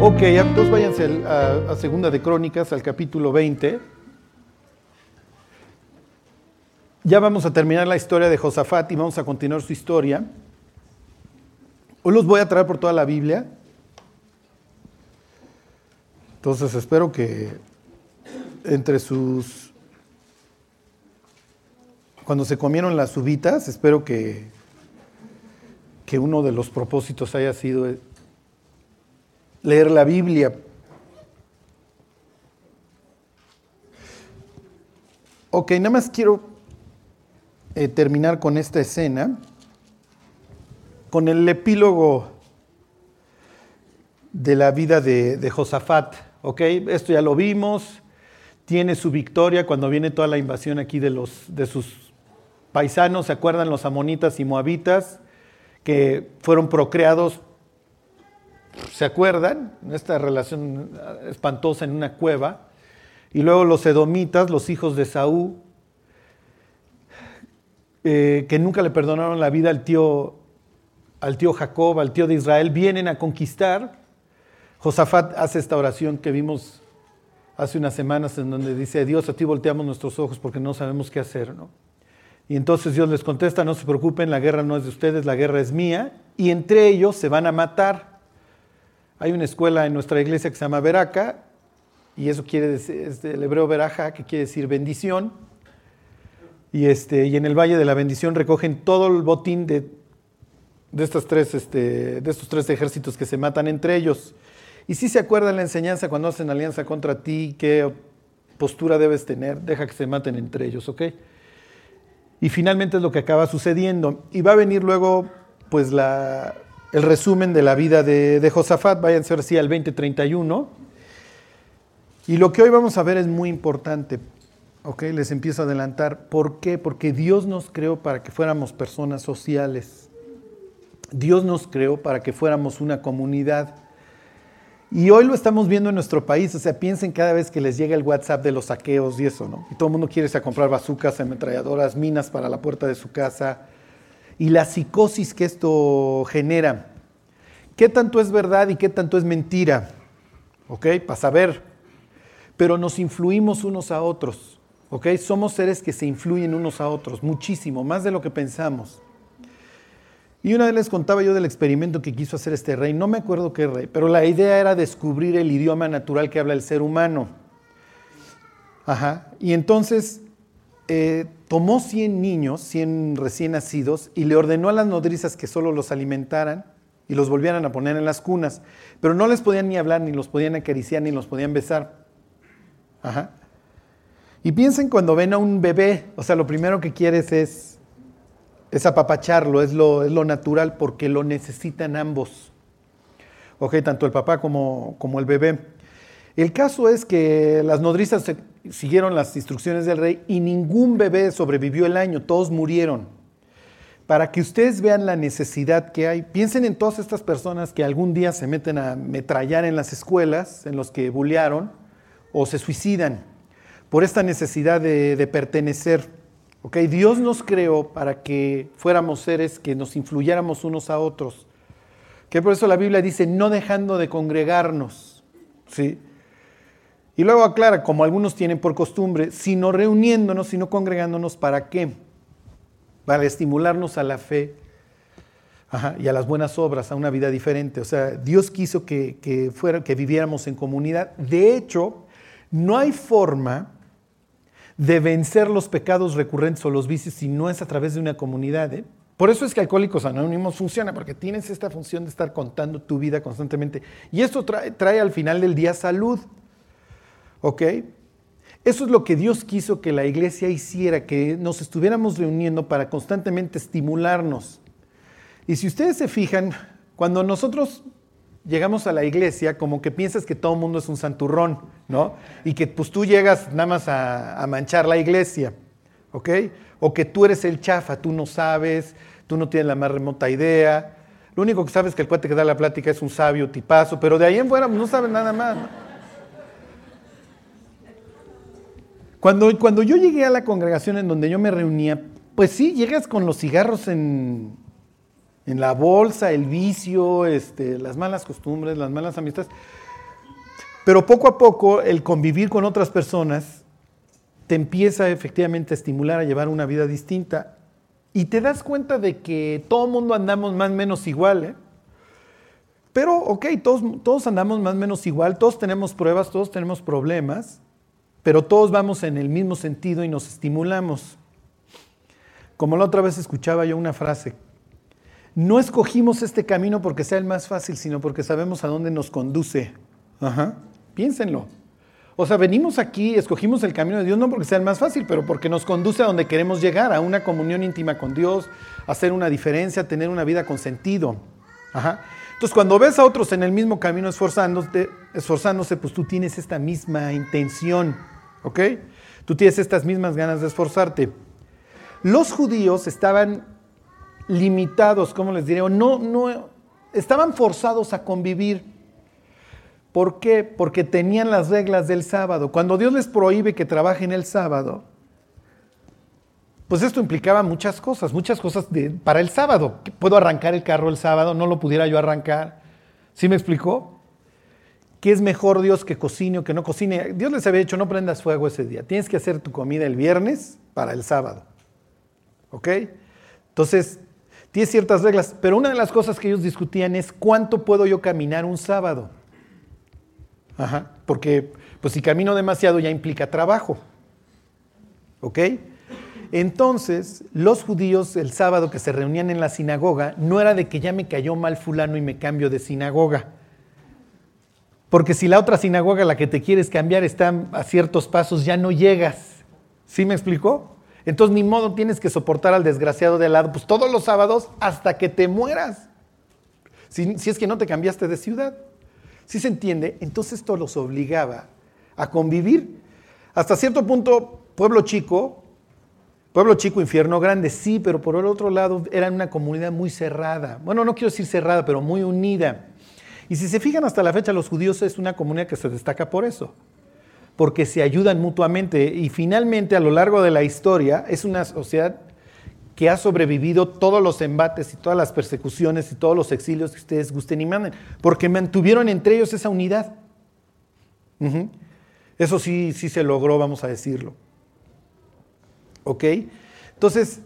Ok, entonces váyanse a, a Segunda de Crónicas, al capítulo 20. Ya vamos a terminar la historia de Josafat y vamos a continuar su historia. Hoy los voy a traer por toda la Biblia. Entonces espero que entre sus... Cuando se comieron las uvitas, espero que, que uno de los propósitos haya sido leer la Biblia. Ok, nada más quiero eh, terminar con esta escena, con el epílogo de la vida de, de Josafat. Ok, esto ya lo vimos. Tiene su victoria cuando viene toda la invasión aquí de, los, de sus paisanos. ¿Se acuerdan los amonitas y moabitas que fueron procreados ¿Se acuerdan? Esta relación espantosa en una cueva. Y luego los edomitas, los hijos de Saúl, eh, que nunca le perdonaron la vida al tío, al tío Jacob, al tío de Israel, vienen a conquistar. Josafat hace esta oración que vimos hace unas semanas en donde dice, Dios, a ti volteamos nuestros ojos porque no sabemos qué hacer. ¿no? Y entonces Dios les contesta, no se preocupen, la guerra no es de ustedes, la guerra es mía. Y entre ellos se van a matar. Hay una escuela en nuestra iglesia que se llama Veraca, y eso quiere decir, es del hebreo Veraja, que quiere decir bendición. Y, este, y en el Valle de la Bendición recogen todo el botín de, de, estas tres, este, de estos tres ejércitos que se matan entre ellos. Y si se acuerdan la enseñanza cuando hacen alianza contra ti, qué postura debes tener, deja que se maten entre ellos, ¿ok? Y finalmente es lo que acaba sucediendo. Y va a venir luego, pues, el resumen de la vida de, Josafat, váyanse ahora sí al 2031. Y lo que hoy vamos a ver es muy importante. Ok, les empiezo a adelantar. ¿Por qué? Porque Dios nos creó para que fuéramos personas sociales. Dios nos creó para que fuéramos una comunidad. Y hoy lo estamos viendo en nuestro país. O sea, piensen cada vez que les llega el WhatsApp de los saqueos y eso, ¿no? Y todo el mundo quiere irse a comprar bazucas, ametralladoras, minas para la puerta de su casa y la psicosis que esto genera. ¿Qué tanto es verdad y qué tanto es mentira? ¿Ok? Para saber. Pero nos influimos unos a otros. ¿Ok? Somos seres que se influyen unos a otros, muchísimo, más de lo que pensamos. Y una vez les contaba yo del experimento que quiso hacer este rey, no me acuerdo qué rey, pero la idea era descubrir el idioma natural que habla el ser humano. Ajá. Y entonces eh, tomó 100 niños, 100 recién nacidos, y le ordenó a las nodrizas que solo los alimentaran y los volvieran a poner en las cunas, pero no les podían ni hablar, ni los podían acariciar, ni los podían besar. Ajá. Y piensen cuando ven a un bebé, o sea, lo primero que quieres es, es apapacharlo, es lo, es lo natural porque lo necesitan ambos. Ok, tanto el papá como, como el bebé. El caso es que las nodrizas siguieron las instrucciones del rey y ningún bebé sobrevivió el año, todos murieron. Para que ustedes vean la necesidad que hay, piensen en todas estas personas que algún día se meten a metrallar en las escuelas, en los que bullearon, o se suicidan por esta necesidad de, pertenecer. ¿Okay? Dios nos creó para que fuéramos seres que nos influyéramos unos a otros. Que por eso la Biblia dice, no dejando de congregarnos. ¿sí? Y luego aclara, como algunos tienen por costumbre, sino reuniéndonos, sino congregándonos, ¿para qué? Para estimularnos a la fe y a las buenas obras, a una vida diferente. O sea, Dios quiso que, fuera, que viviéramos en comunidad. De hecho, no hay forma de vencer los pecados recurrentes o los vicios si no es a través de una comunidad. ¿eh? Por eso es que Alcohólicos Anónimos funciona, porque tienes esta función de estar contando tu vida constantemente. Y esto trae, trae al final del día salud. ¿Ok? Eso es lo que Dios quiso que la iglesia hiciera, que nos estuviéramos reuniendo para constantemente estimularnos. Y si ustedes se fijan, cuando nosotros llegamos a la iglesia, como que piensas que todo el mundo es un santurrón, ¿no? Y que pues tú llegas nada más a, manchar la iglesia, ¿ok? O que tú eres el chafa, tú no sabes, tú no tienes la más remota idea. Lo único que sabes es que el cuate que da la plática es un sabio tipazo, pero de ahí en fuera no sabes nada más. Cuando, cuando yo llegué a la congregación en donde yo me reunía, pues sí, llegas con los cigarros en, en la bolsa, el vicio, este, las malas costumbres, las malas amistades. Pero poco a poco el convivir con otras personas te empieza efectivamente a estimular a llevar una vida distinta. Y te das cuenta de que todo el mundo andamos más o menos igual. ¿eh? Pero, ok, todos, todos andamos más o menos igual, todos tenemos pruebas, todos tenemos problemas, pero todos vamos en el mismo sentido y nos estimulamos. Como la otra vez escuchaba yo una frase, no escogimos este camino porque sea el más fácil, sino porque sabemos a dónde nos conduce. Ajá. Piénsenlo. O sea, venimos aquí, escogimos el camino de Dios no porque sea el más fácil, pero porque nos conduce a donde queremos llegar, a una comunión íntima con Dios, hacer una diferencia, tener una vida con sentido. Ajá. Entonces, cuando ves a otros en el mismo camino esforzándose, esforzándose, pues tú tienes esta misma intención, ¿ok? Tú tienes estas mismas ganas de esforzarte. Los judíos estaban limitados, ¿cómo les diré? No, no, estaban forzados a convivir. ¿Por qué? Porque tenían las reglas del sábado. Cuando Dios les prohíbe que trabajen el sábado, pues esto implicaba muchas cosas, muchas cosas para el sábado. ¿Puedo arrancar el carro el sábado? ¿No lo pudiera yo arrancar? ¿Sí me explicó? ¿Qué es mejor Dios que cocine o que no cocine? Dios les había dicho, no prendas fuego ese día. Tienes que hacer tu comida el viernes para el sábado. ¿Ok? Entonces, tiene ciertas reglas, pero una de las cosas que ellos discutían es cuánto puedo yo caminar un sábado. Ajá, porque pues si camino demasiado ya implica trabajo. ¿Ok? Entonces, los judíos el sábado que se reunían en la sinagoga, no era de que ya me cayó mal fulano y me cambio de sinagoga. Porque si la otra sinagoga, la que te quieres cambiar, está a ciertos pasos, ya no llegas. ¿Sí me explicó? Entonces, ni modo tienes que soportar al desgraciado de al lado, pues todos los sábados hasta que te mueras. Si, si es que no te cambiaste de ciudad. ¿Sí se entiende? Entonces esto los obligaba a convivir. Hasta cierto punto, pueblo chico, Pueblo chico, infierno grande, sí, pero por el otro lado eran una comunidad muy cerrada. Bueno, no quiero decir cerrada, pero muy unida. Y si se fijan hasta la fecha, los judíos es una comunidad que se destaca por eso, porque se ayudan mutuamente y finalmente a lo largo de la historia es una sociedad que ha sobrevivido todos los embates y todas las persecuciones y todos los exilios que ustedes gusten y manden, porque mantuvieron entre ellos esa unidad. Eso sí, sí se logró, vamos a decirlo. ¿Ok? Entonces,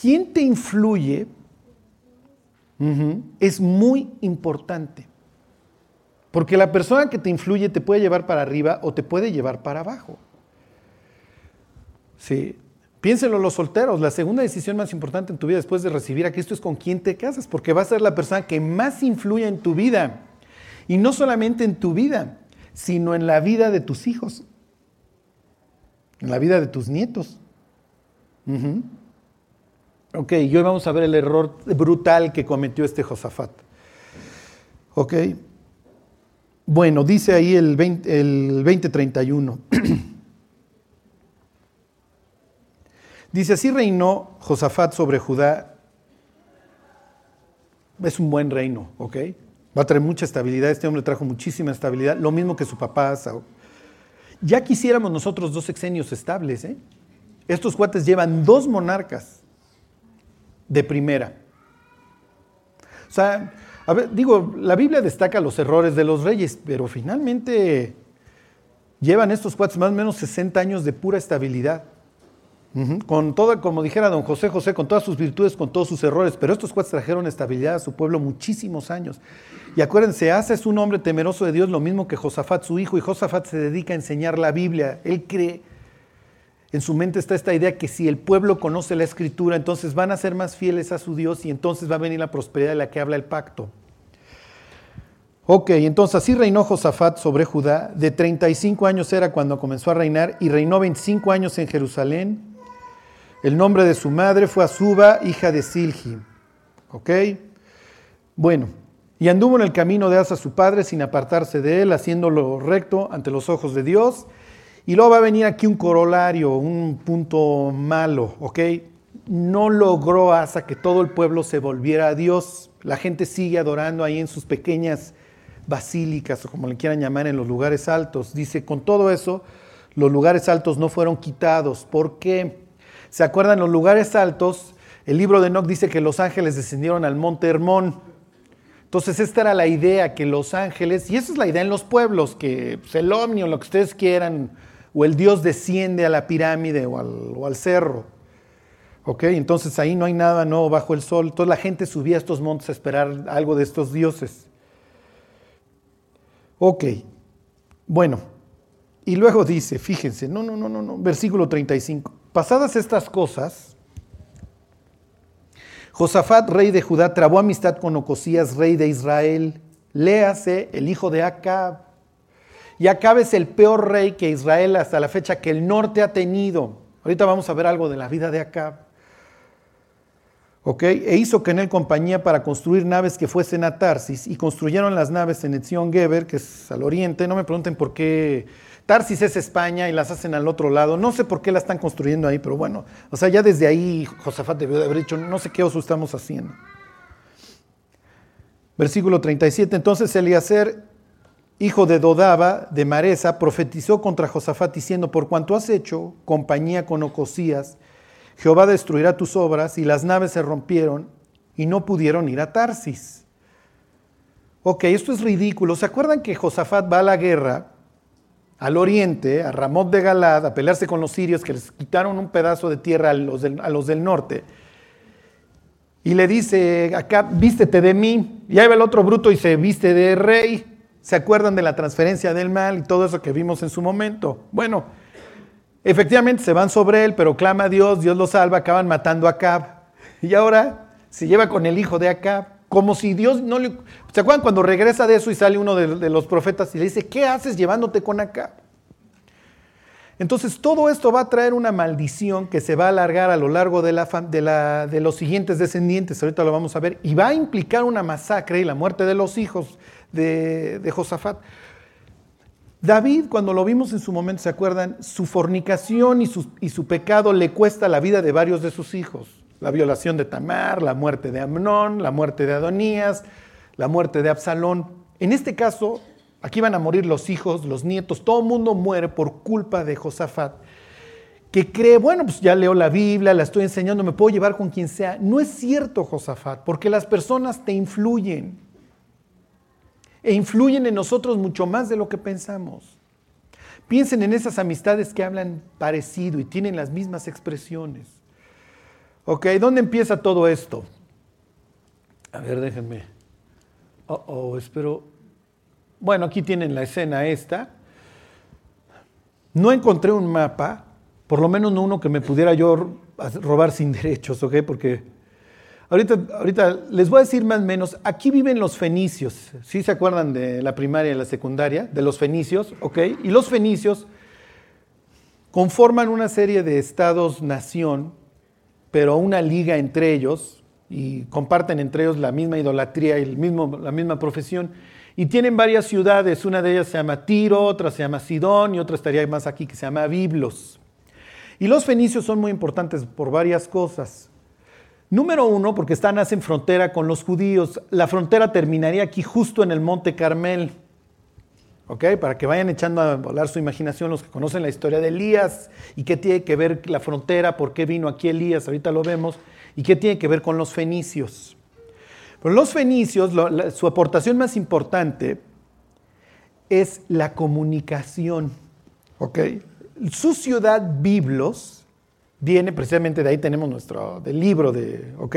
¿quién te influye? Es muy importante. Porque la persona que te influye te puede llevar para arriba o te puede llevar para abajo. Sí. Piénselo los solteros, la segunda decisión más importante en tu vida después de recibir a Cristo es con quién te casas, porque va a ser la persona que más influye en tu vida. Y no solamente en tu vida, sino en la vida de tus hijos en la vida de tus nietos. Ok, y hoy vamos a ver el error brutal que cometió este Josafat. Ok. Bueno, dice ahí el, 20, el 2031. dice, así reinó Josafat sobre Judá. Es un buen reino, ¿ok? Va a traer mucha estabilidad. Este hombre trajo muchísima estabilidad, lo mismo que su papá ya quisiéramos nosotros dos sexenios estables. ¿eh? Estos cuates llevan dos monarcas de primera. O sea, a ver, digo, la Biblia destaca los errores de los reyes, pero finalmente llevan estos cuates más o menos 60 años de pura estabilidad. Con toda, como dijera don José José, con todas sus virtudes, con todos sus errores, pero estos cuates trajeron estabilidad a su pueblo muchísimos años. Y acuérdense, Asa es un hombre temeroso de Dios, lo mismo que Josafat, su hijo, y Josafat se dedica a enseñar la Biblia. Él cree, en su mente está esta idea que si el pueblo conoce la escritura, entonces van a ser más fieles a su Dios y entonces va a venir la prosperidad de la que habla el pacto. Ok, entonces así reinó Josafat sobre Judá. De 35 años era cuando comenzó a reinar y reinó 25 años en Jerusalén el nombre de su madre fue Azuba, hija de Silgi. ¿Ok? Bueno, y anduvo en el camino de Asa su padre sin apartarse de él, haciéndolo recto ante los ojos de Dios. Y luego va a venir aquí un corolario, un punto malo, ¿ok? No logró Asa que todo el pueblo se volviera a Dios. La gente sigue adorando ahí en sus pequeñas basílicas o como le quieran llamar en los lugares altos. Dice, con todo eso, los lugares altos no fueron quitados. ¿Por qué? ¿Se acuerdan los lugares altos? El libro de Enoch dice que los ángeles descendieron al monte Hermón. Entonces esta era la idea, que los ángeles, y esa es la idea en los pueblos, que pues, el ovni o lo que ustedes quieran, o el Dios desciende a la pirámide o al, o al cerro. ¿Ok? Entonces ahí no hay nada nuevo bajo el sol. Toda la gente subía a estos montes a esperar algo de estos dioses. Ok, bueno, y luego dice, fíjense, no, no, no, no, no, versículo 35. Pasadas estas cosas, Josafat, rey de Judá, trabó amistad con Ocosías, rey de Israel. Léase el hijo de Acab. Y Acab es el peor rey que Israel hasta la fecha que el norte ha tenido. Ahorita vamos a ver algo de la vida de Acab. E hizo que en él compañía para construir naves que fuesen a Tarsis y construyeron las naves en Etzion Geber, que es al oriente. No me pregunten por qué Tarsis es España y las hacen al otro lado. No sé por qué la están construyendo ahí, pero bueno, o sea, ya desde ahí Josafat debió de haber dicho, no sé qué oso estamos haciendo. Versículo 37, entonces Eliezer, hijo de Dodaba, de Maresa, profetizó contra Josafat diciendo, por cuanto has hecho compañía con Ocosías, Jehová destruirá tus obras y las naves se rompieron y no pudieron ir a Tarsis. Ok, esto es ridículo. ¿Se acuerdan que Josafat va a la guerra al oriente, a Ramot de Galad, a pelearse con los sirios que les quitaron un pedazo de tierra a los del, a los del norte? Y le dice, acá, vístete de mí. Y ahí va el otro bruto y se viste de rey. ¿Se acuerdan de la transferencia del mal y todo eso que vimos en su momento? Bueno, Efectivamente se van sobre él, pero clama a Dios, Dios lo salva, acaban matando a Acab. Y ahora se lleva con el hijo de Acab, como si Dios no le... ¿Se acuerdan cuando regresa de eso y sale uno de, los profetas y le dice, ¿qué haces llevándote con Acab? Entonces todo esto va a traer una maldición que se va a alargar a lo largo de, de, los siguientes descendientes, ahorita lo vamos a ver, y va a implicar una masacre y la muerte de los hijos de, Josafat. David, cuando lo vimos en su momento, ¿se acuerdan? Su fornicación y su, y su, pecado le cuesta la vida de varios de sus hijos. La violación de Tamar, la muerte de Amnón, la muerte de Adonías, la muerte de Absalón. En este caso, aquí van a morir los hijos, los nietos, todo el mundo muere por culpa de Josafat, que cree, bueno, pues ya leo la Biblia, la estoy enseñando, me puedo llevar con quien sea. No es cierto, Josafat, porque las personas te influyen e influyen en nosotros mucho más de lo que pensamos. Piensen en esas amistades que hablan parecido y tienen las mismas expresiones. Ok, ¿dónde empieza todo esto? A ver, déjenme. Oh, oh, espero. Bueno, aquí tienen la escena esta. No encontré un mapa, por lo menos no uno que me pudiera yo robar sin derechos, ¿ok? Porque Ahorita, ahorita les voy a decir más o menos, aquí viven los fenicios, ¿sí se acuerdan de la primaria y la secundaria? De los fenicios, ¿ok? Y los fenicios conforman una serie de estados-nación, pero una liga entre ellos, y comparten entre ellos la misma idolatría y el mismo, la misma profesión, y tienen varias ciudades, una de ellas se llama Tiro, otra se llama Sidón y otra estaría más aquí que se llama Biblos. Y los fenicios son muy importantes por varias cosas. Número uno, porque están en frontera con los judíos. La frontera terminaría aquí justo en el Monte Carmel. ¿Ok? Para que vayan echando a volar su imaginación los que conocen la historia de Elías y qué tiene que ver la frontera, por qué vino aquí Elías, ahorita lo vemos, y qué tiene que ver con los fenicios. Pero los fenicios, su aportación más importante es la comunicación. ¿Ok? Su ciudad Biblos viene precisamente de ahí tenemos nuestro del libro de, ¿ok?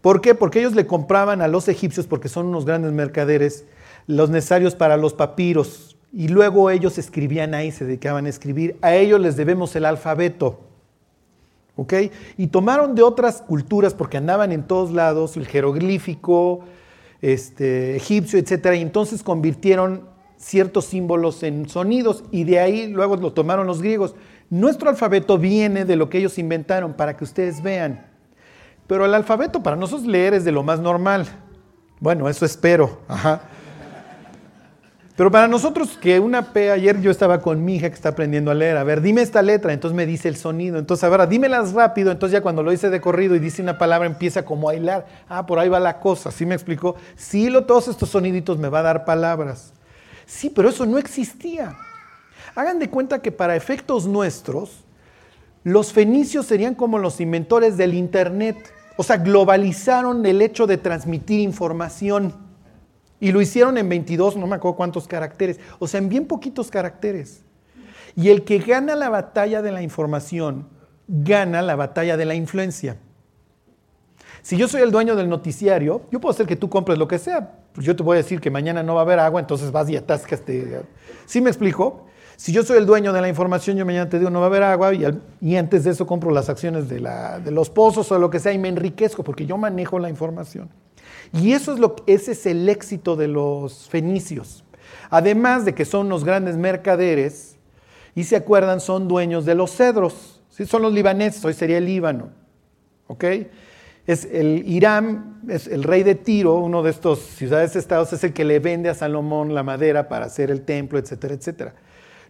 ¿Por qué? Porque ellos le compraban a los egipcios, porque son unos grandes mercaderes, los necesarios para los papiros. Y luego ellos escribían ahí, se dedicaban a escribir. A ellos les debemos el alfabeto. ¿Ok? Y tomaron de otras culturas, porque andaban en todos lados, el jeroglífico, este, egipcio, etc. Y entonces convirtieron ciertos símbolos en sonidos. Y de ahí luego lo tomaron los griegos. Nuestro alfabeto viene de lo que ellos inventaron para que ustedes vean. Pero el alfabeto para nosotros leer es de lo más normal. Bueno, eso espero. Pero para nosotros que una P, ayer yo estaba con mi hija que está aprendiendo a leer, a ver, dime esta letra, entonces me dice el sonido, entonces ahora dímelas rápido, entonces ya cuando lo hice de corrido y dice una palabra empieza como a hilar, ah, por ahí va la cosa, ¿sí me explicó? Sí, lo, todos estos soniditos me va a dar palabras. Sí, pero eso no existía. Hagan de cuenta que para efectos nuestros, Los fenicios serían como los inventores del Internet. O sea, globalizaron el hecho de transmitir información. Y lo hicieron en 22, no me acuerdo cuántos caracteres. O sea, en bien poquitos caracteres. Y el que gana la batalla de la información, gana la batalla de la influencia. Si yo soy el dueño del noticiario, yo puedo hacer que tú compres lo que sea. Pues yo te voy a decir que mañana no va a haber agua, entonces vas y atascas. ¿Sí me explico? Si yo soy el dueño de la información, yo mañana te digo no va a haber agua y, antes de eso compro las acciones de, los pozos o lo que sea y me enriquezco porque yo manejo la información. Y eso es lo, ese es el éxito de los fenicios. Además de que son los grandes mercaderes y se acuerdan, son dueños de los cedros. ¿sí? Son los libaneses, hoy sería el Líbano. ¿Ok? Es el Irán, es el rey de Tiro, uno de estos ciudades-estados, es el que le vende a Salomón la madera para hacer el templo, etcétera, etcétera.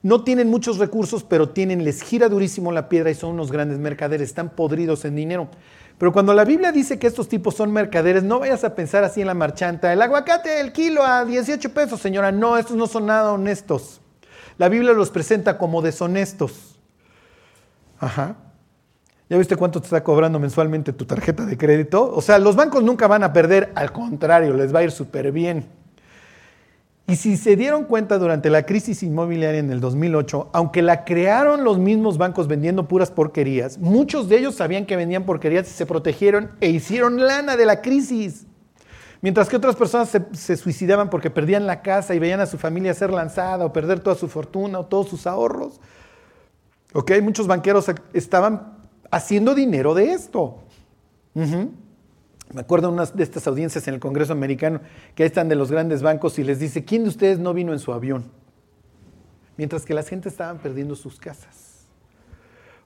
No tienen muchos recursos, pero tienen, les gira durísimo la piedra y son unos grandes mercaderes, están podridos en dinero. Pero cuando la Biblia dice que estos tipos son mercaderes, no vayas a pensar así en la marchanta, el aguacate, el kilo a 18 pesos, señora. No, estos no son nada honestos. La Biblia los presenta como deshonestos. Ajá. ¿Ya viste cuánto te está cobrando mensualmente tu tarjeta de crédito? O sea, los bancos nunca van a perder, al contrario, les va a ir súper bien. Y si se dieron cuenta durante la crisis inmobiliaria en el 2008, aunque la crearon los mismos bancos vendiendo puras porquerías, muchos de ellos sabían que vendían porquerías y se protegieron e hicieron lana de la crisis. Mientras que otras personas se, suicidaban porque perdían la casa y veían a su familia ser lanzada o perder toda su fortuna o todos sus ahorros. ¿Ok? Muchos banqueros estaban haciendo dinero de esto. Me acuerdo de estas audiencias en el Congreso americano que ahí están de los grandes bancos y les dice, ¿quién de ustedes no vino en su avión? Mientras que la gente estaban perdiendo sus casas.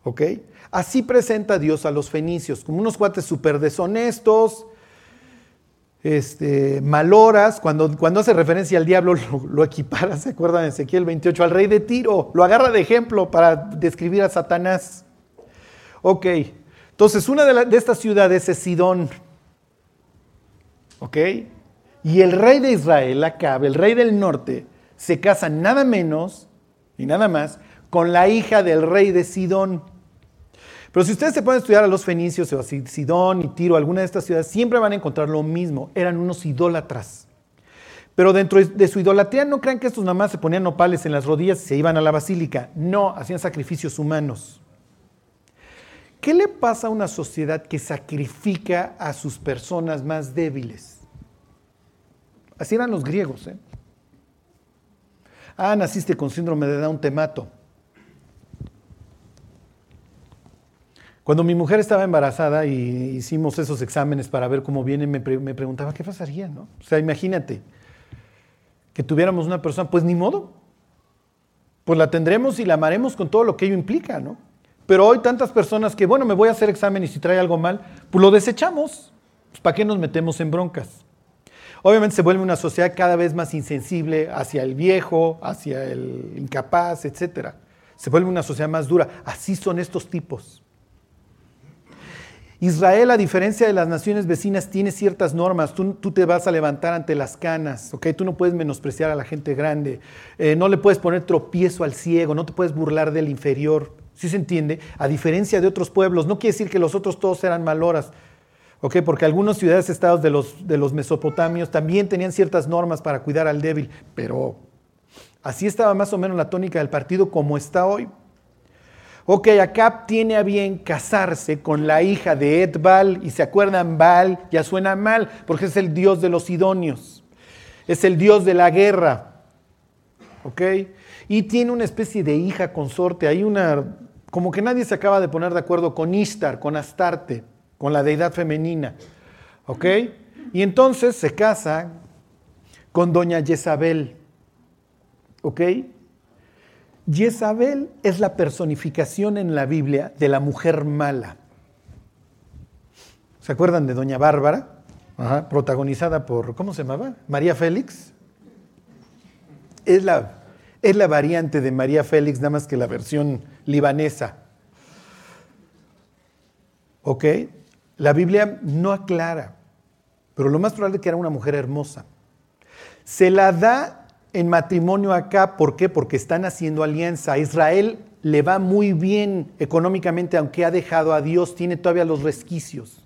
¿Ok? Así presenta Dios a los fenicios, como unos cuates súper deshonestos, este, maloras, cuando, cuando hace referencia al diablo lo, lo, equipara, ¿se acuerdan de Ezequiel 28? Al rey de Tiro, lo agarra de ejemplo para describir a Satanás. Ok, entonces una de, de estas ciudades es Sidón. ¿Ok? Y el rey de Israel, Acab, el rey del norte, se casa nada menos y nada más con la hija del rey de Sidón. Pero si ustedes se pueden estudiar a los fenicios, o a Sidón y Tiro, alguna de estas ciudades, siempre van a encontrar lo mismo. Eran unos idólatras. Pero dentro de su idolatría no crean que estos nada más se ponían nopales en las rodillas y se iban a la basílica. No, hacían sacrificios humanos. ¿Qué le pasa a una sociedad que sacrifica a sus personas más débiles? Así eran los griegos. ¿eh? Ah, naciste con síndrome de Down, te mato. Cuando mi mujer estaba embarazada y hicimos esos exámenes para ver cómo viene, me, me preguntaba, ¿qué pasaría? No? O sea, imagínate que tuviéramos una persona, pues ni modo. Pues la tendremos y la amaremos con todo lo que ello implica, ¿no? Pero hoy tantas personas que, bueno, me voy a hacer examen y si trae algo mal, pues lo desechamos. Pues, ¿Para qué nos metemos en broncas? Obviamente se vuelve una sociedad cada vez más insensible hacia el viejo, hacia el incapaz, etc. Se vuelve una sociedad más dura. Así son estos tipos. Israel, a diferencia de las naciones vecinas, tiene ciertas normas. Tú, te vas a levantar ante las canas, ¿ok? Tú no puedes menospreciar a la gente grande. Eh, no le puedes poner tropiezo al ciego, no te puedes burlar del inferior. ¿Sí se entiende? A diferencia de otros pueblos, no quiere decir que los otros todos eran maloras, ¿ok? Porque algunas ciudades-estados de los, de los mesopotamios también tenían ciertas normas para cuidar al débil, pero así estaba más o menos la tónica del partido como está hoy. Ok, Acab tiene a bien casarse con la hija de Edbal, y se acuerdan, Baal ya suena mal, porque es el dios de los idóneos, es el dios de la guerra. ¿Ok? Y tiene una especie de hija consorte, hay una como que nadie se acaba de poner de acuerdo con Ishtar, con Astarte, con la deidad femenina. ¿Ok? Y entonces se casa con doña Jezabel. ¿Ok? Jezabel es la personificación en la Biblia de la mujer mala. ¿Se acuerdan de doña Bárbara? protagonizada por, ¿cómo se llamaba? María Félix. Es la es la variante de María Félix, nada más que la versión libanesa. ¿Ok? La Biblia no aclara, pero lo más probable es que era una mujer hermosa. Se la da en matrimonio acá, ¿por qué? Porque están haciendo alianza. Israel le va muy bien económicamente, aunque ha dejado a Dios, tiene todavía los resquicios.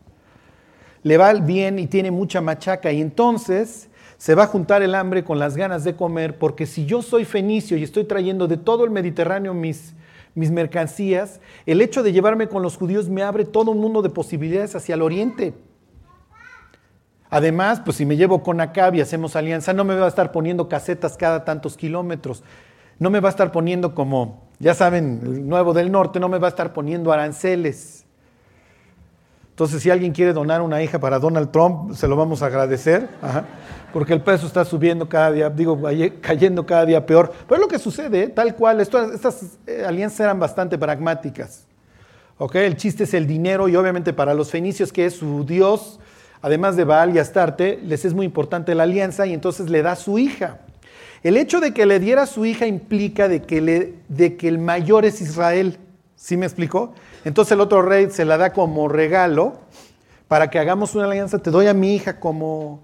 Le va bien y tiene mucha machaca y entonces se va a juntar el hambre con las ganas de comer, porque si yo soy fenicio y estoy trayendo de todo el Mediterráneo mis, mis mercancías, el hecho de llevarme con los judíos me abre todo un mundo de posibilidades hacia el oriente. Además, pues si me llevo con Acab y hacemos alianza, no me va a estar poniendo casetas cada tantos kilómetros. No me va a estar poniendo como, ya saben, el nuevo del norte, no me va a estar poniendo aranceles. Entonces, si alguien quiere donar una hija para Donald Trump, se lo vamos a agradecer, porque el peso está subiendo cada día, digo, cayendo cada día peor. Pero es lo que sucede, ¿eh? tal cual. estas eh, alianzas eran bastante pragmáticas. El chiste es el dinero y obviamente para los fenicios, que es su dios, además de Baal y Astarte, les es muy importante la alianza y entonces le da su hija. El hecho de que le diera su hija implica de que, de que el mayor es Israel. ¿Sí me explicó? Entonces el otro rey se la da como regalo para que hagamos una alianza. Te doy a mi hija como,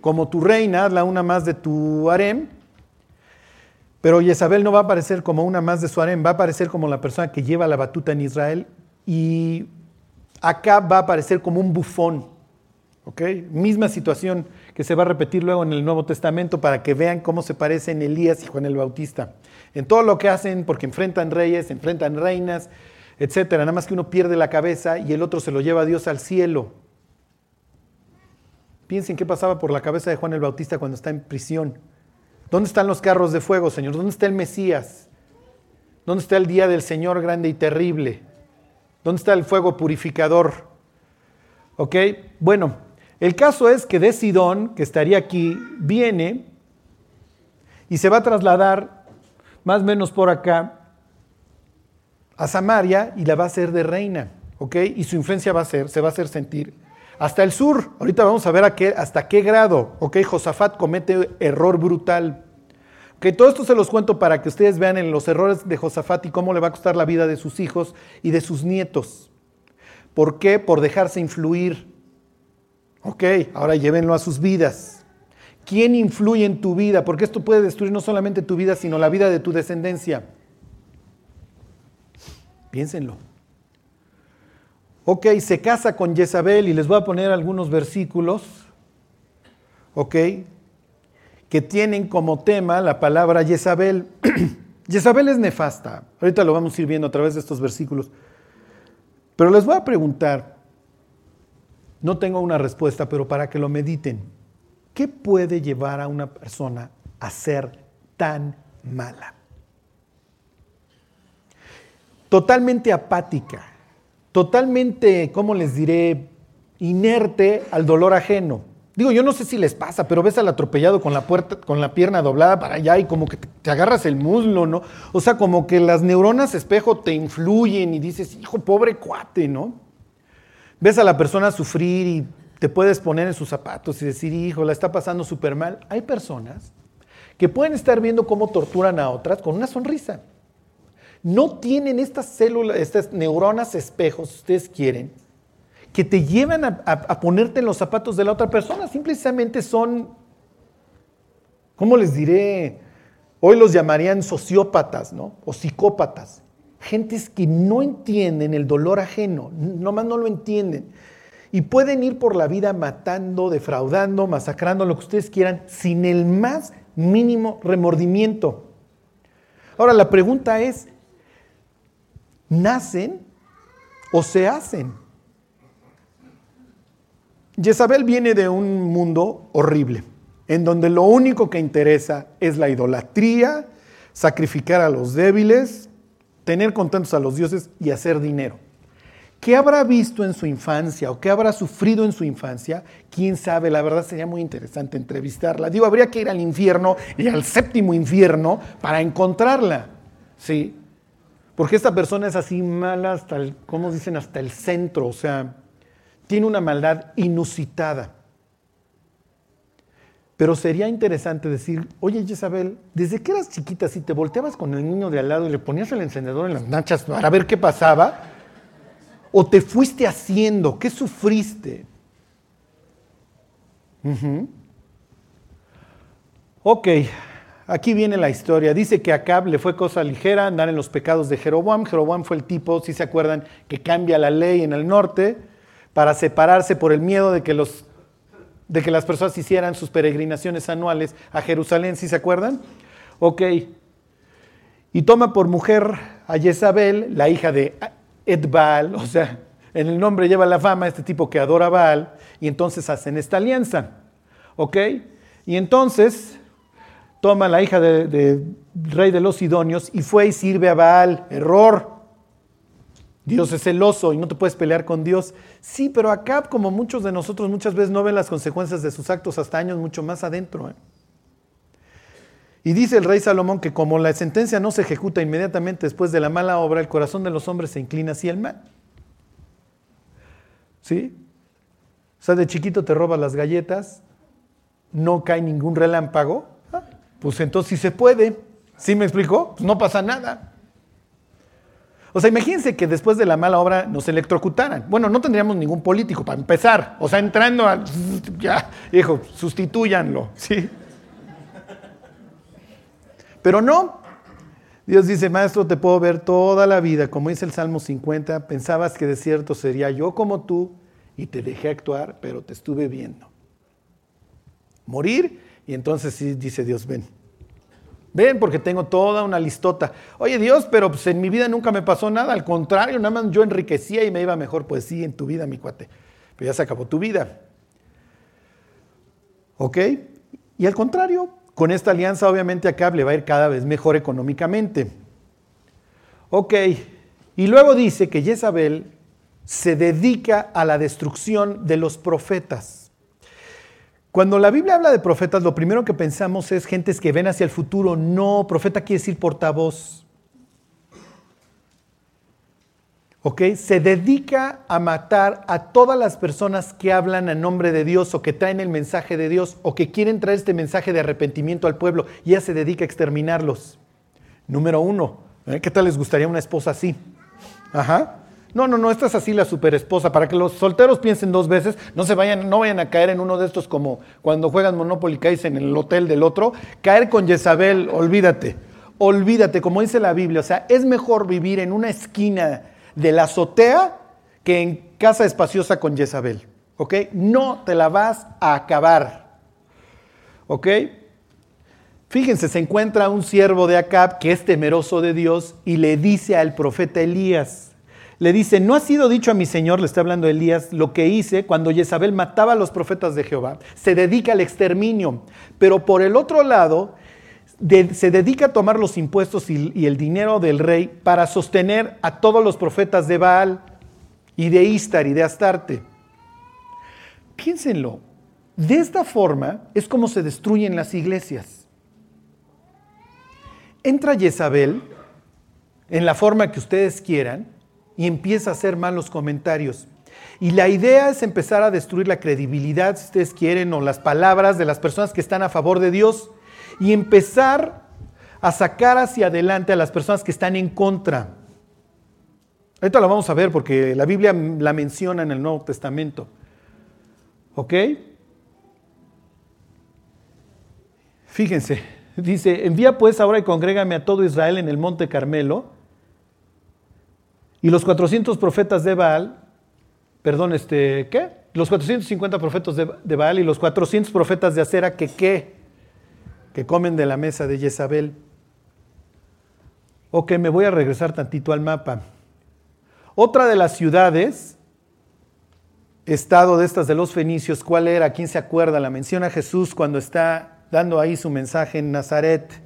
como tu reina, hazla una más de tu harem. Pero Jezabel no va a aparecer como una más de su harem, va a aparecer como la persona que lleva la batuta en Israel. Y acá va a aparecer como un bufón. Misma situación que se va a repetir luego en el Nuevo Testamento para que vean cómo se parecen Elías y Juan el Bautista. En todo lo que hacen, porque enfrentan reyes, enfrentan reinas, etcétera. Nada más que uno pierde la cabeza y el otro se lo lleva a Dios al cielo. Piensen qué pasaba por la cabeza de Juan el Bautista cuando está en prisión. ¿Dónde están los carros de fuego, Señor? ¿Dónde está el Mesías? ¿Dónde está el día del Señor grande y terrible? ¿Dónde está el fuego purificador? ¿Ok? Bueno, el caso es que de Sidón, que estaría aquí, viene y se va a trasladar más o menos por acá a Samaria y la va a hacer de reina, ¿ok? Y su influencia va a ser, se va a hacer sentir hasta el sur. Ahorita vamos a ver a qué, hasta qué grado, ¿ok? Josafat comete error brutal. Que todo esto se los cuento para que ustedes vean en los errores de Josafat y cómo le va a costar la vida de sus hijos y de sus nietos. ¿Por qué? Por dejarse influir. Ok, ahora llévenlo a sus vidas. ¿Quién influye en tu vida? Porque esto puede destruir no solamente tu vida, sino la vida de tu descendencia. Piénsenlo. Ok, se casa con Jezabel y les voy a poner algunos versículos, ok, que tienen como tema la palabra Jezabel. Jezabel es nefasta. Ahorita lo vamos a ir viendo a través de estos versículos. Pero les voy a preguntar, no tengo una respuesta, pero para que lo mediten, ¿qué puede llevar a una persona a ser tan mala? Totalmente apática, totalmente, ¿cómo les diré?, inerte al dolor ajeno. Digo, yo no sé si les pasa, pero ves al atropellado con la, puerta, con la pierna doblada para allá y como que te, agarras el muslo, ¿no? O sea, como que las neuronas espejo te influyen y dices, hijo, pobre cuate, ¿no? ves a la persona sufrir y te puedes poner en sus zapatos y decir, hijo, la está pasando súper mal. Hay personas que pueden estar viendo cómo torturan a otras con una sonrisa. No tienen estas células, estas neuronas espejos, si ustedes quieren, que te llevan a, ponerte en los zapatos de la otra persona. Simplemente son, ¿cómo les diré? Hoy los llamarían sociópatas, ¿no? O psicópatas gentes que no entienden el dolor ajeno, nomás no lo entienden. Y pueden ir por la vida matando, defraudando, masacrando, lo que ustedes quieran, sin el más mínimo remordimiento. Ahora la pregunta es, ¿nacen o se hacen? Jezabel viene de un mundo horrible, en donde lo único que interesa es la idolatría, sacrificar a los débiles, tener contentos a los dioses y hacer dinero. ¿Qué habrá visto en su infancia o qué habrá sufrido en su infancia? Quién sabe, la verdad sería muy interesante entrevistarla. Digo, habría que ir al infierno y al séptimo infierno para encontrarla. Sí, porque esta persona es así mala hasta el, ¿cómo dicen? Hasta el centro, o sea, tiene una maldad inusitada. Pero sería interesante decir, oye Isabel, desde que eras chiquita, si te volteabas con el niño de al lado y le ponías el encendedor en las nachas para ver qué pasaba, o te fuiste haciendo, ¿qué sufriste? Ok, aquí viene la historia. Dice que a Acab le fue cosa ligera andar en los pecados de Jeroboam. Jeroboam fue el tipo, si se acuerdan, que cambia la ley en el norte para separarse por el miedo de que, los, de que las personas hicieran sus peregrinaciones anuales a Jerusalén, si se acuerdan. Ok. Y toma por mujer a Jezabel, la hija de Edbaal, o sea, en el nombre lleva la fama este tipo que adora a Baal, y entonces hacen esta alianza. ¿Ok? Y entonces toma la hija del rey de los Sidonios y fue y sirve a Baal. Error. Dios es celoso y no te puedes pelear con Dios. Sí, pero acá, como muchos de nosotros, muchas veces no ven las consecuencias de sus actos hasta años mucho más adentro. ¿eh? Y dice el rey Salomón que como la sentencia no se ejecuta inmediatamente después de la mala obra, el corazón de los hombres se inclina hacia el mal. ¿Sí? O sea, de chiquito te robas las galletas, no cae ningún relámpago, pues entonces sí se puede. ¿Sí me explicó? Pues no pasa nada. O sea, imagínense que después de la mala obra nos electrocutaran. Bueno, no tendríamos ningún político para empezar. O sea, entrando a... Ya, hijo, sustituyanlo, ¿sí? Pero no. Dios dice, maestro, te puedo ver toda la vida. Como dice el Salmo 50, pensabas que de cierto sería yo como tú y te dejé actuar, pero te estuve viendo. Morir y entonces sí dice Dios, ven. Ven, porque tengo toda una listota. Oye Dios, pero pues en mi vida nunca me pasó nada. Al contrario, nada más yo enriquecía y me iba mejor. Pues sí, en tu vida, mi cuate. Pero ya se acabó tu vida. ¿Ok? Y al contrario, con esta alianza obviamente acá le va a ir cada vez mejor económicamente. Ok. Y luego dice que Jezabel se dedica a la destrucción de los profetas. Cuando la Biblia habla de profetas, lo primero que pensamos es gentes que ven hacia el futuro. No, profeta quiere decir portavoz. ¿Ok? Se dedica a matar a todas las personas que hablan a nombre de Dios o que traen el mensaje de Dios o que quieren traer este mensaje de arrepentimiento al pueblo. Y ella se dedica a exterminarlos. Número uno, ¿eh? ¿qué tal les gustaría una esposa así? Ajá. No, no, no, esta es así la superesposa. Para que los solteros piensen dos veces, no se vayan, no vayan a caer en uno de estos como cuando juegan Monopoly caes en el hotel del otro. Caer con Jezabel, olvídate. Olvídate, como dice la Biblia. O sea, es mejor vivir en una esquina de la azotea que en casa espaciosa con Jezabel. ¿Ok? No te la vas a acabar. ¿Ok? Fíjense, se encuentra un siervo de Acab que es temeroso de Dios y le dice al profeta Elías, le dice, no ha sido dicho a mi Señor, le está hablando Elías, lo que hice cuando Jezabel mataba a los profetas de Jehová. Se dedica al exterminio, pero por el otro lado, se dedica a tomar los impuestos y, y el dinero del rey para sostener a todos los profetas de Baal y de Istar y de Astarte. Piénsenlo, de esta forma es como se destruyen las iglesias. Entra Jezabel en la forma que ustedes quieran y empieza a hacer malos comentarios. Y la idea es empezar a destruir la credibilidad, si ustedes quieren, o las palabras de las personas que están a favor de Dios y empezar a sacar hacia adelante a las personas que están en contra. Ahorita lo vamos a ver porque la Biblia la menciona en el Nuevo Testamento. ¿Ok? Fíjense, dice, envía pues ahora y congrégame a todo Israel en el monte Carmelo y los 400 profetas de Baal, perdón, este, ¿qué? Los 450 profetas de, Baal y los 400 profetas de Acera que qué? Que comen de la mesa de Jezabel. Ok, me voy a regresar tantito al mapa. Otra de las ciudades, estado de estas de los fenicios, ¿cuál era? ¿Quién se acuerda? La menciona Jesús cuando está dando ahí su mensaje en Nazaret.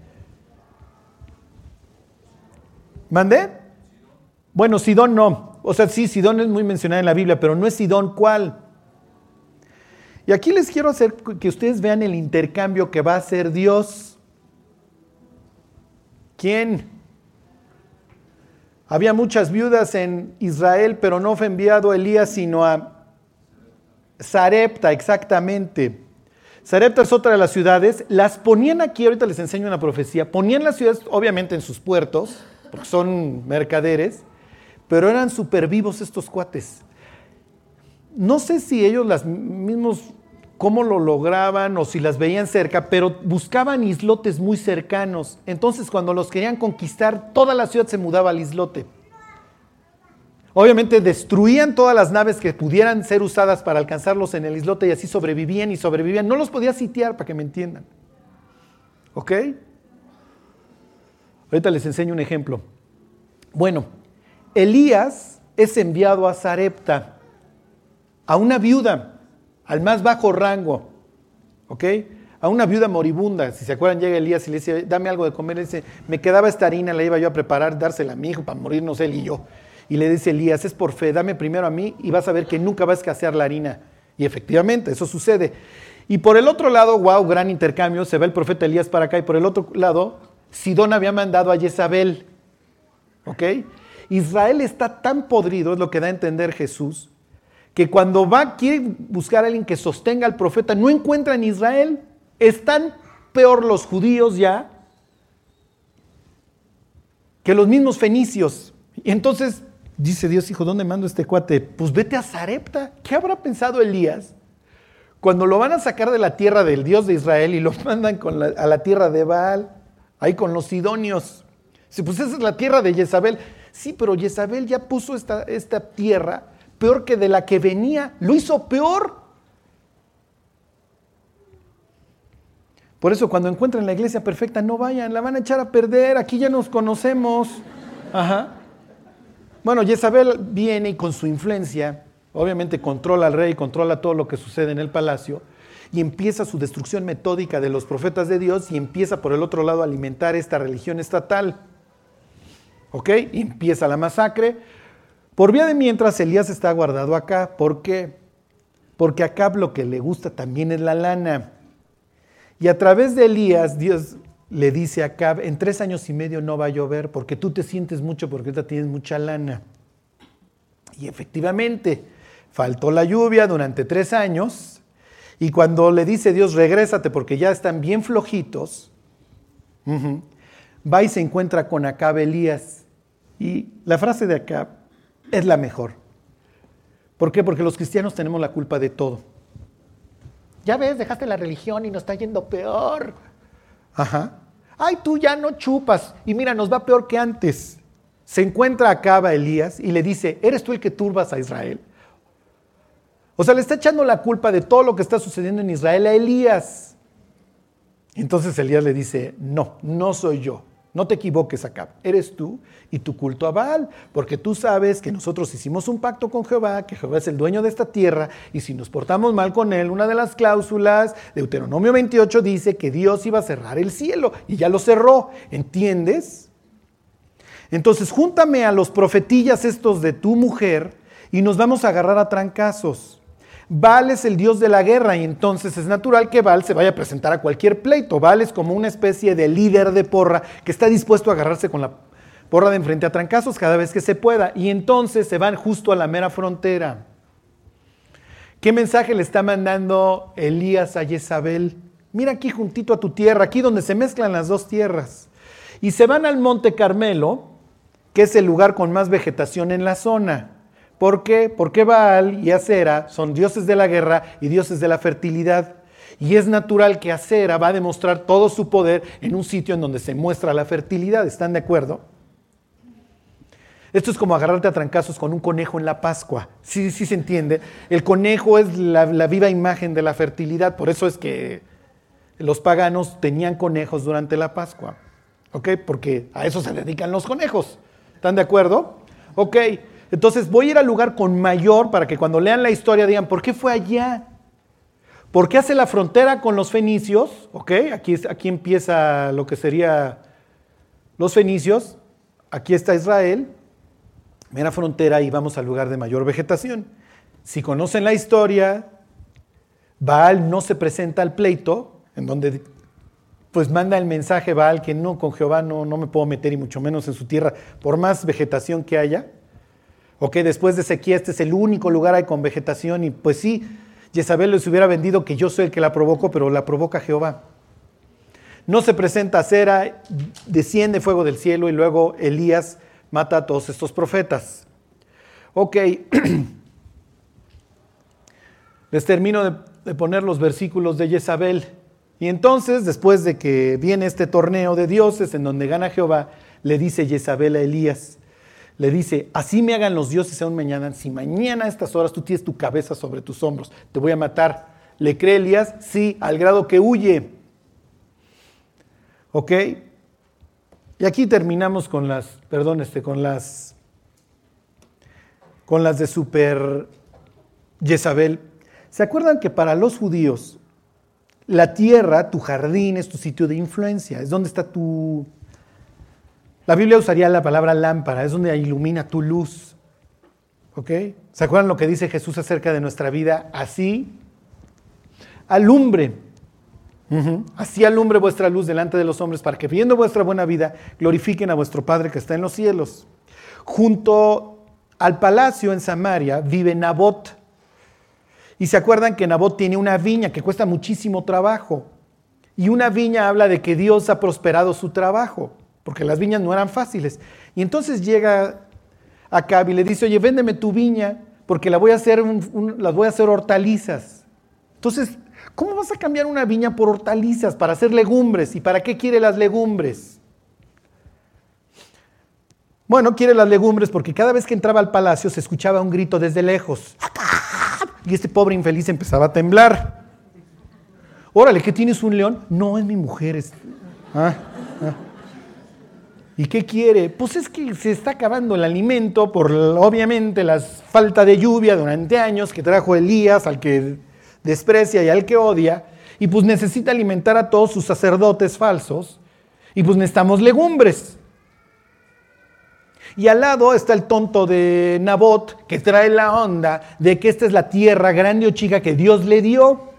¿Mandé? Bueno, Sidón no. O sea, sí, Sidón es muy mencionada en la Biblia, pero no es Sidón cuál. Y aquí les quiero hacer que ustedes vean el intercambio que va a hacer Dios. ¿Quién? Había muchas viudas en Israel, pero no fue enviado Elías sino a Sarepta, exactamente. Sarepta es otra de las ciudades. Las ponían aquí, ahorita les enseño una profecía. Ponían las ciudades, obviamente, en sus puertos, porque son mercaderes pero eran súper vivos estos cuates. No sé si ellos las mismos cómo lo lograban o si las veían cerca, pero buscaban islotes muy cercanos. Entonces cuando los querían conquistar, toda la ciudad se mudaba al islote. Obviamente destruían todas las naves que pudieran ser usadas para alcanzarlos en el islote y así sobrevivían y sobrevivían. No los podía sitiar, para que me entiendan. ¿Ok? Ahorita les enseño un ejemplo. Bueno, Elías es enviado a Zarepta, a una viuda al más bajo rango, ¿ok? A una viuda moribunda, si se acuerdan, llega Elías y le dice, dame algo de comer, le dice, me quedaba esta harina, la iba yo a preparar, dársela a mi hijo para morirnos él y yo. Y le dice Elías, es por fe, dame primero a mí y vas a ver que nunca va a escasear la harina. Y efectivamente, eso sucede. Y por el otro lado, wow, gran intercambio, se va el profeta Elías para acá y por el otro lado, Sidón había mandado a Jezabel. ¿Ok? Israel está tan podrido, es lo que da a entender Jesús, que cuando va, quiere buscar a alguien que sostenga al profeta, no encuentra en Israel. Están peor los judíos ya que los mismos fenicios. Y entonces dice Dios, hijo, ¿dónde mando este cuate? Pues vete a Zarepta. ¿Qué habrá pensado Elías? Cuando lo van a sacar de la tierra del Dios de Israel y lo mandan a la tierra de Baal, ahí con los sidonios. Si pues esa es la tierra de Jezabel. Sí, pero Jezabel ya puso esta, esta tierra peor que de la que venía, lo hizo peor. Por eso cuando encuentren la iglesia perfecta, no vayan, la van a echar a perder, aquí ya nos conocemos. Ajá. Bueno, Jezabel viene y con su influencia, obviamente controla al rey, controla todo lo que sucede en el palacio, y empieza su destrucción metódica de los profetas de Dios y empieza por el otro lado a alimentar esta religión estatal. ¿Ok? Empieza la masacre, por vía de mientras, Elías está guardado acá. ¿Por qué? Porque acá lo que le gusta también es la lana. Y a través de Elías, Dios le dice a Acab, en tres años y medio no va a llover porque tú te sientes mucho porque ahorita tienes mucha lana. Y efectivamente, faltó la lluvia durante tres años. Y cuando le dice Dios, regrésate porque ya están bien flojitos, va y se encuentra con Acab Elías. Y la frase de Acab es la mejor. ¿Por qué? Porque los cristianos tenemos la culpa de todo. Ya ves, dejaste la religión y nos está yendo peor. Ajá. Ay, tú ya no chupas. Y mira, nos va peor que antes. Se encuentra acá a Elías y le dice, ¿eres tú el que turbas a Israel? O sea, le está echando la culpa de todo lo que está sucediendo en Israel a Elías. Entonces Elías le dice, no, no soy yo. No te equivoques acá, eres tú y tu culto a Baal, porque tú sabes que nosotros hicimos un pacto con Jehová, que Jehová es el dueño de esta tierra, y si nos portamos mal con él, una de las cláusulas, de Deuteronomio 28 dice que Dios iba a cerrar el cielo, y ya lo cerró, ¿entiendes? Entonces, júntame a los profetillas estos de tu mujer y nos vamos a agarrar a trancazos. Baal es el dios de la guerra y entonces es natural que Baal se vaya a presentar a cualquier pleito. Baal es como una especie de líder de porra que está dispuesto a agarrarse con la porra de enfrente a trancazos cada vez que se pueda. Y entonces se van justo a la mera frontera. ¿Qué mensaje le está mandando Elías a Jezabel? Mira aquí juntito a tu tierra, aquí donde se mezclan las dos tierras. Y se van al Monte Carmelo, que es el lugar con más vegetación en la zona. ¿Por qué? Porque Baal y Acera son dioses de la guerra y dioses de la fertilidad. Y es natural que Acera va a demostrar todo su poder en un sitio en donde se muestra la fertilidad. ¿Están de acuerdo? Esto es como agarrarte a trancazos con un conejo en la Pascua. Sí, sí se entiende. El conejo es la, la viva imagen de la fertilidad. Por eso es que los paganos tenían conejos durante la Pascua. ¿Ok? Porque a eso se dedican los conejos. ¿Están de acuerdo? Ok. Entonces voy a ir al lugar con mayor para que cuando lean la historia digan, ¿por qué fue allá? ¿Por qué hace la frontera con los fenicios? ¿Ok? Aquí, aquí empieza lo que sería los fenicios. Aquí está Israel. Mera frontera y vamos al lugar de mayor vegetación. Si conocen la historia, Baal no se presenta al pleito, en donde pues manda el mensaje Baal que no, con Jehová no, no me puedo meter y mucho menos en su tierra, por más vegetación que haya. Ok, después de sequía este es el único lugar ahí con vegetación y pues sí, Jezabel les hubiera vendido que yo soy el que la provocó, pero la provoca Jehová. No se presenta cera, desciende fuego del cielo y luego Elías mata a todos estos profetas. Ok, les termino de de poner los versículos de Jezabel. Y entonces, después de que viene este torneo de dioses en donde gana Jehová, le dice Jezabel a Elías, le dice, así me hagan los dioses aún mañana, si mañana a estas horas tú tienes tu cabeza sobre tus hombros, te voy a matar. ¿Le cree Elías? Sí, al grado que huye. ¿Ok? Y aquí terminamos con las, perdón, este, con las, con las de super Jezabel. ¿Se acuerdan que para los judíos la tierra, tu jardín, es tu sitio de influencia? Es donde está tu... La Biblia usaría la palabra lámpara, es donde ilumina tu luz. ¿Ok? ¿Se acuerdan lo que dice Jesús acerca de nuestra vida? Así alumbre. Así alumbre vuestra luz delante de los hombres para que viendo vuestra buena vida glorifiquen a vuestro Padre que está en los cielos. Junto al palacio en Samaria vive Nabot. Y se acuerdan que Nabot tiene una viña que cuesta muchísimo trabajo. Y una viña habla de que Dios ha prosperado su trabajo, porque las viñas no eran fáciles. Y entonces llega acá y le dice, oye, véndeme tu viña, porque la voy a hacer las voy a hacer hortalizas. Entonces ¿Cómo vas a cambiar una viña por hortalizas para hacer legumbres? ¿Y para qué quiere las legumbres? Bueno, quiere las legumbres porque cada vez que entraba al palacio se escuchaba un grito desde lejos. Y este pobre infeliz empezaba a temblar. Órale, ¿qué tienes un león? No, es mi mujer. Ah, ah. ¿Y qué quiere? Pues es que se está acabando el alimento por obviamente la falta de lluvia durante años que trajo Elías, al que desprecia y al que odia, y pues necesita alimentar a todos sus sacerdotes falsos, y pues necesitamos legumbres. Y al lado está el tonto de Nabot, que trae la onda de que esta es la tierra grande o chica que Dios le dio.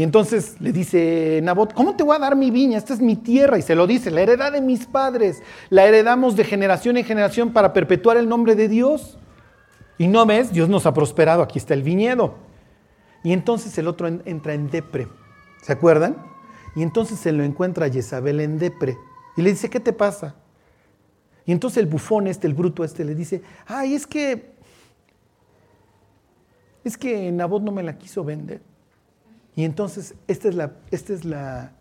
Y entonces le dice Nabot, ¿cómo te voy a dar mi viña? Esta es mi tierra. Y se lo dice, la heredad de mis padres. La heredamos de generación en generación para perpetuar el nombre de Dios. Y no ves, Dios nos ha prosperado, aquí está el viñedo. Y entonces el otro entra en depre. ¿Se acuerdan? Y entonces se lo encuentra a Jezabel en depre. Y le dice, ¿qué te pasa? Y entonces el bufón este, el bruto este, le dice, ay, es que, es que Nabot no me la quiso vender. Y entonces esta es la, esta es la,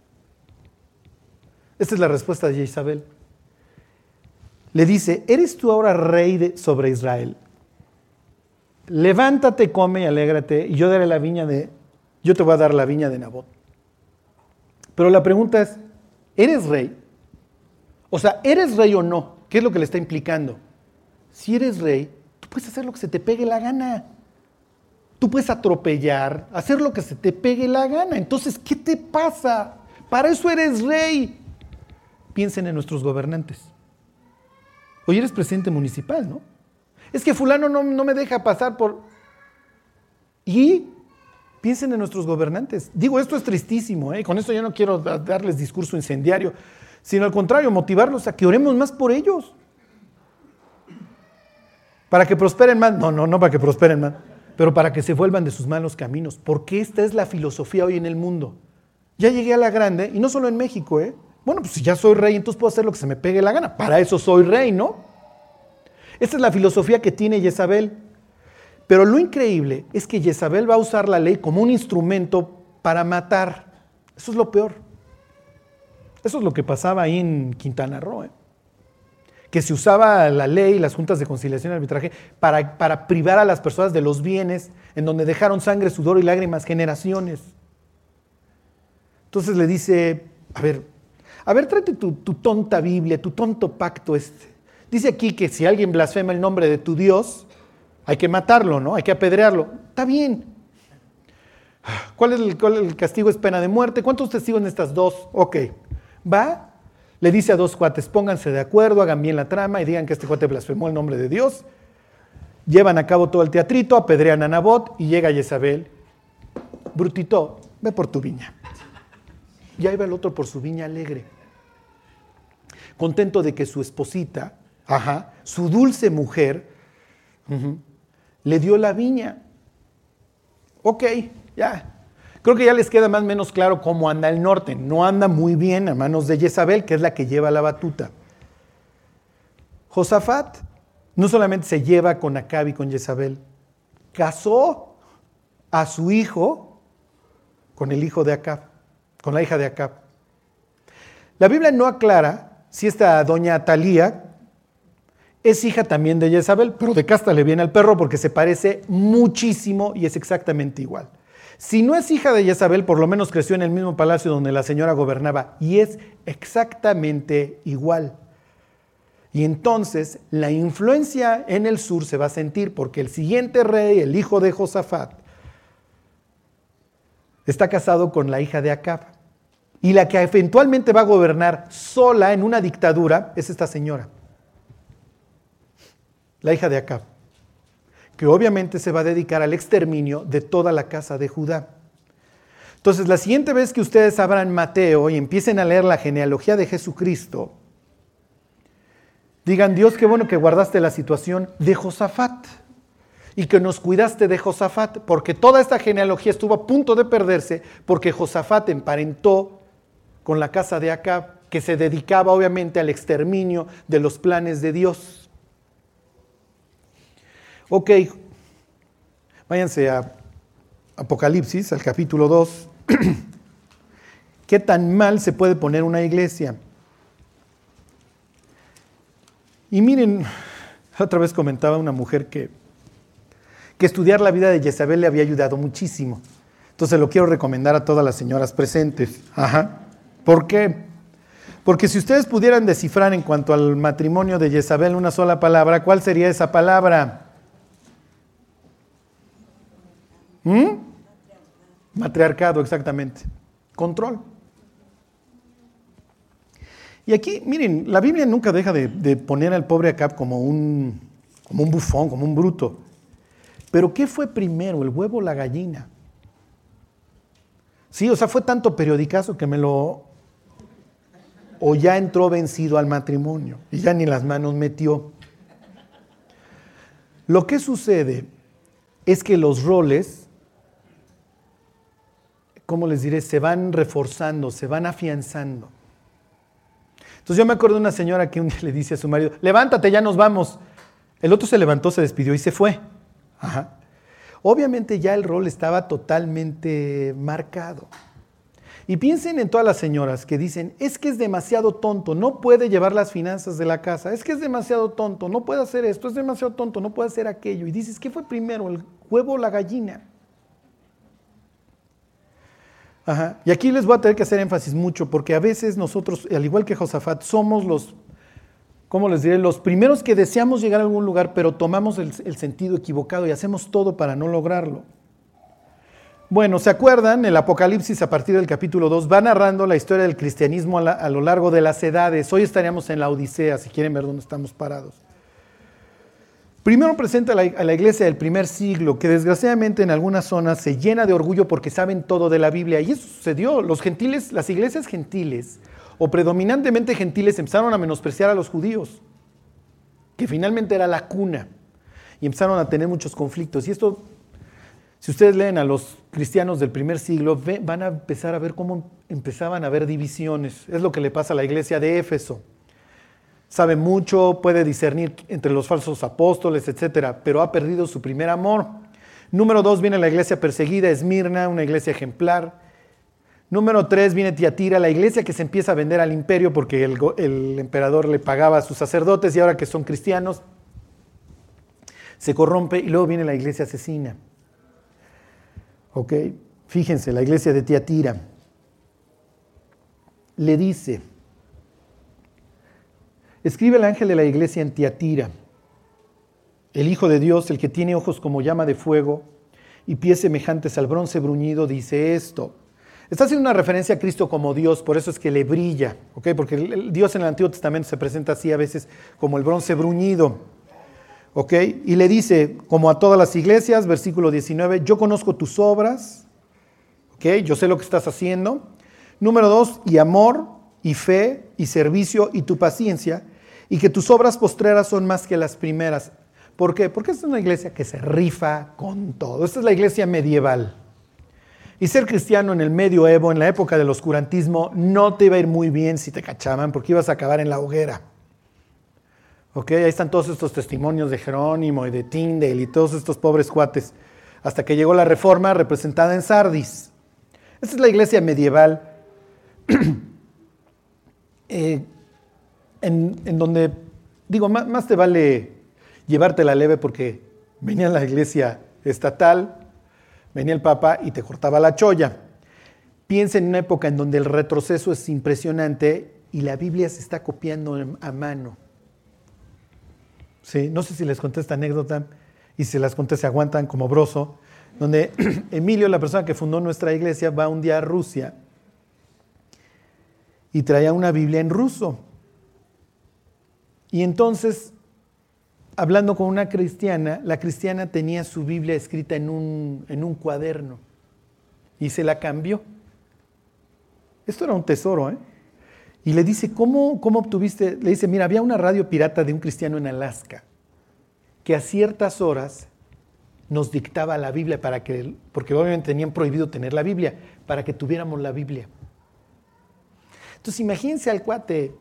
esta es la respuesta de Jezabel. Le dice, ¿eres tú ahora rey sobre Israel? levántate, come y alégrate, y yo yo te voy a dar la viña de Nabot. Pero la pregunta es, ¿eres rey? O sea, ¿eres rey o no? ¿Qué es lo que le está implicando? Si eres rey, tú puedes hacer lo que se te pegue la gana. Tú puedes atropellar, hacer lo que se te pegue la gana. Entonces, ¿qué te pasa? Para eso eres rey. Piensen en nuestros gobernantes. Hoy eres presidente municipal, ¿no? Es que fulano no, me deja pasar por... Y piensen en nuestros gobernantes. Digo, esto es tristísimo, ¿eh? con esto yo no quiero darles discurso incendiario, sino al contrario, motivarlos a que oremos más por ellos. Para que prosperen más, no, no, no para que prosperen más, pero para que se vuelvan de sus malos caminos, porque esta es la filosofía hoy en el mundo. Ya llegué a la grande, y no solo en México, ¿eh? Bueno, pues si ya soy rey, entonces puedo hacer lo que se me pegue la gana. Para eso soy rey, ¿no? Esta es la filosofía que tiene Jezabel. Pero lo increíble es que Jezabel va a usar la ley como un instrumento para matar. Eso es lo peor. Eso es lo que pasaba ahí en Quintana Roo. ¿eh? Que se usaba la ley, las juntas de conciliación y arbitraje, para, para, privar a las personas de los bienes en donde dejaron sangre, sudor y lágrimas generaciones. Entonces le dice, a ver, a ver, tu, tonta Biblia, tu tonto pacto este. Dice aquí que si alguien blasfema el nombre de tu Dios, hay que matarlo, ¿no? Hay que apedrearlo. Está bien. ¿Cuál es el, castigo? Es pena de muerte. ¿Cuántos testigos en estas dos? Ok. Va, le dice a dos cuates, pónganse de acuerdo, hagan bien la trama y digan que este cuate blasfemó el nombre de Dios. Llevan a cabo todo el teatrito, apedrean a Nabot y llega Jezabel. Brutito, ve por tu viña. Y ahí va el otro por su viña alegre. Contento de que su esposita. Su dulce mujer le dio la viña. Ok, ya. Creo que ya les queda más o menos claro cómo anda el norte. No anda muy bien a manos de Jezabel, que es la que lleva la batuta. Josafat no solamente se lleva con Acab y con Jezabel, casó. a su hijo con el hijo de Acab, con la hija de Acab. La Biblia no aclara si esta doña Talía es hija también de Jezabel, pero de casta le viene al perro porque se parece muchísimo y es exactamente igual. Si no es hija de Jezabel, por lo menos creció en el mismo palacio donde la señora gobernaba y es exactamente igual. Y entonces la influencia en el sur se va a sentir porque el siguiente rey, el hijo de Josafat, está casado con la hija de Acab. Y la que eventualmente va a gobernar sola en una dictadura es esta señora, la hija de Acab que obviamente se va a dedicar al exterminio de toda la casa de Judá. Entonces, la siguiente vez que ustedes abran Mateo y empiecen a leer la genealogía de Jesucristo, digan, Dios, qué bueno que guardaste la situación de Josafat y que nos cuidaste de Josafat, porque toda esta genealogía estuvo a punto de perderse porque Josafat emparentó con la casa de Acab, que se dedicaba obviamente al exterminio de los planes de Dios. Ok, váyanse a Apocalipsis, al capítulo 2. ¿Qué tan mal se puede poner una iglesia? Y miren, otra vez comentaba una mujer que, que estudiar la vida de Jezabel le había ayudado muchísimo. Entonces lo quiero recomendar a todas las señoras presentes. Ajá. ¿Por qué? Porque si ustedes pudieran descifrar en cuanto al matrimonio de Jezabel una sola palabra, ¿cuál sería esa palabra? ¿Mm? Matriarcado, exactamente. Control. Y aquí, miren, la Biblia nunca deja de, poner al pobre Acab como un, como un bufón, como un bruto. Pero ¿qué fue primero, el huevo o la gallina? Sí, o sea, fue tanto periodicazo que me lo... O ya entró vencido al matrimonio y ya ni las manos metió. Lo que sucede es que los roles ¿cómo les diré? Se van reforzando, se van afianzando. Entonces yo me acuerdo de una señora que un día le dice a su marido, levántate, ya nos vamos. El otro se levantó, se despidió y se fue. Obviamente ya el rol estaba totalmente marcado. Y piensen en todas las señoras que dicen, es que es demasiado tonto, no puede llevar las finanzas de la casa, es que es demasiado tonto, no puede hacer esto, es demasiado tonto, no puede hacer aquello. Y dices, ¿qué fue primero, el huevo o la gallina? Y aquí les voy a tener que hacer énfasis mucho, porque a veces nosotros, al igual que Josafat, somos los, ¿cómo les diré? Los primeros que deseamos llegar a algún lugar, pero tomamos el, sentido equivocado y hacemos todo para no lograrlo. Bueno, ¿se acuerdan? El Apocalipsis a partir del capítulo 2 va narrando la historia del cristianismo a lo largo de las edades. Hoy estaríamos en la Odisea, si quieren ver dónde estamos parados. Primero presenta a la, iglesia del primer siglo, que desgraciadamente en algunas zonas se llena de orgullo porque saben todo de la Biblia. Y eso sucedió. Los gentiles, las iglesias gentiles, o predominantemente gentiles, empezaron a menospreciar a los judíos, que finalmente era la cuna. Y empezaron a tener muchos conflictos. Y esto, si ustedes leen a los cristianos del primer siglo, van a empezar a ver cómo empezaban a haber divisiones. Es lo que le pasa a la iglesia de Éfeso sabe mucho, puede discernir entre los falsos apóstoles, etcétera, pero ha perdido su primer amor. Número dos viene la iglesia perseguida, Esmirna, una iglesia ejemplar. Número tres viene Tiatira, la iglesia que se empieza a vender al imperio porque el, el emperador le pagaba a sus sacerdotes y ahora que son cristianos se corrompe y luego viene la iglesia asesina. ¿Ok? Fíjense, la iglesia de Tiatira le dice, Escribe el ángel de la iglesia en Tiatira, el Hijo de Dios, el que tiene ojos como llama de fuego y pies semejantes al bronce bruñido, dice esto. Está haciendo una referencia a Cristo como Dios, por eso es que le brilla, ¿ok? Porque el Dios en el Antiguo Testamento se presenta así a veces como el bronce bruñido, ¿ok? Y le dice, como a todas las iglesias, versículo 19, yo conozco tus obras, ¿ok? Yo sé lo que estás haciendo. Número dos, y amor, y fe y servicio y tu paciencia, y que tus obras postreras son más que las primeras. ¿Por qué? Porque esta es una iglesia que se rifa con todo. Esta es la iglesia medieval. Y ser cristiano en el medioevo, en la época del oscurantismo, no te iba a ir muy bien si te cachaban, porque ibas a acabar en la hoguera. ¿Ok? Ahí están todos estos testimonios de Jerónimo y de Tyndale y todos estos pobres cuates. hasta que llegó la reforma representada en Sardis. Esta es la iglesia medieval eh, en, donde, digo, más, te vale llevarte la leve porque venía la iglesia estatal, venía el papa y te cortaba la cholla. Piensa en una época en donde el retroceso es impresionante y la Biblia se está copiando a mano. Sí, no sé si les conté esta anécdota y si las conté se aguantan como broso, donde Emilio, la persona que fundó nuestra iglesia, va un día a Rusia y traía una Biblia en ruso. Y entonces, hablando con una cristiana, la cristiana tenía su Biblia escrita en un, en un cuaderno y se la cambió. Esto era un tesoro, ¿eh? Y le dice, ¿cómo, ¿cómo obtuviste? Le dice, mira, había una radio pirata de un cristiano en Alaska que a ciertas horas nos dictaba la Biblia para que, porque obviamente tenían prohibido tener la Biblia, para que tuviéramos la Biblia. Entonces imagínense al cuate,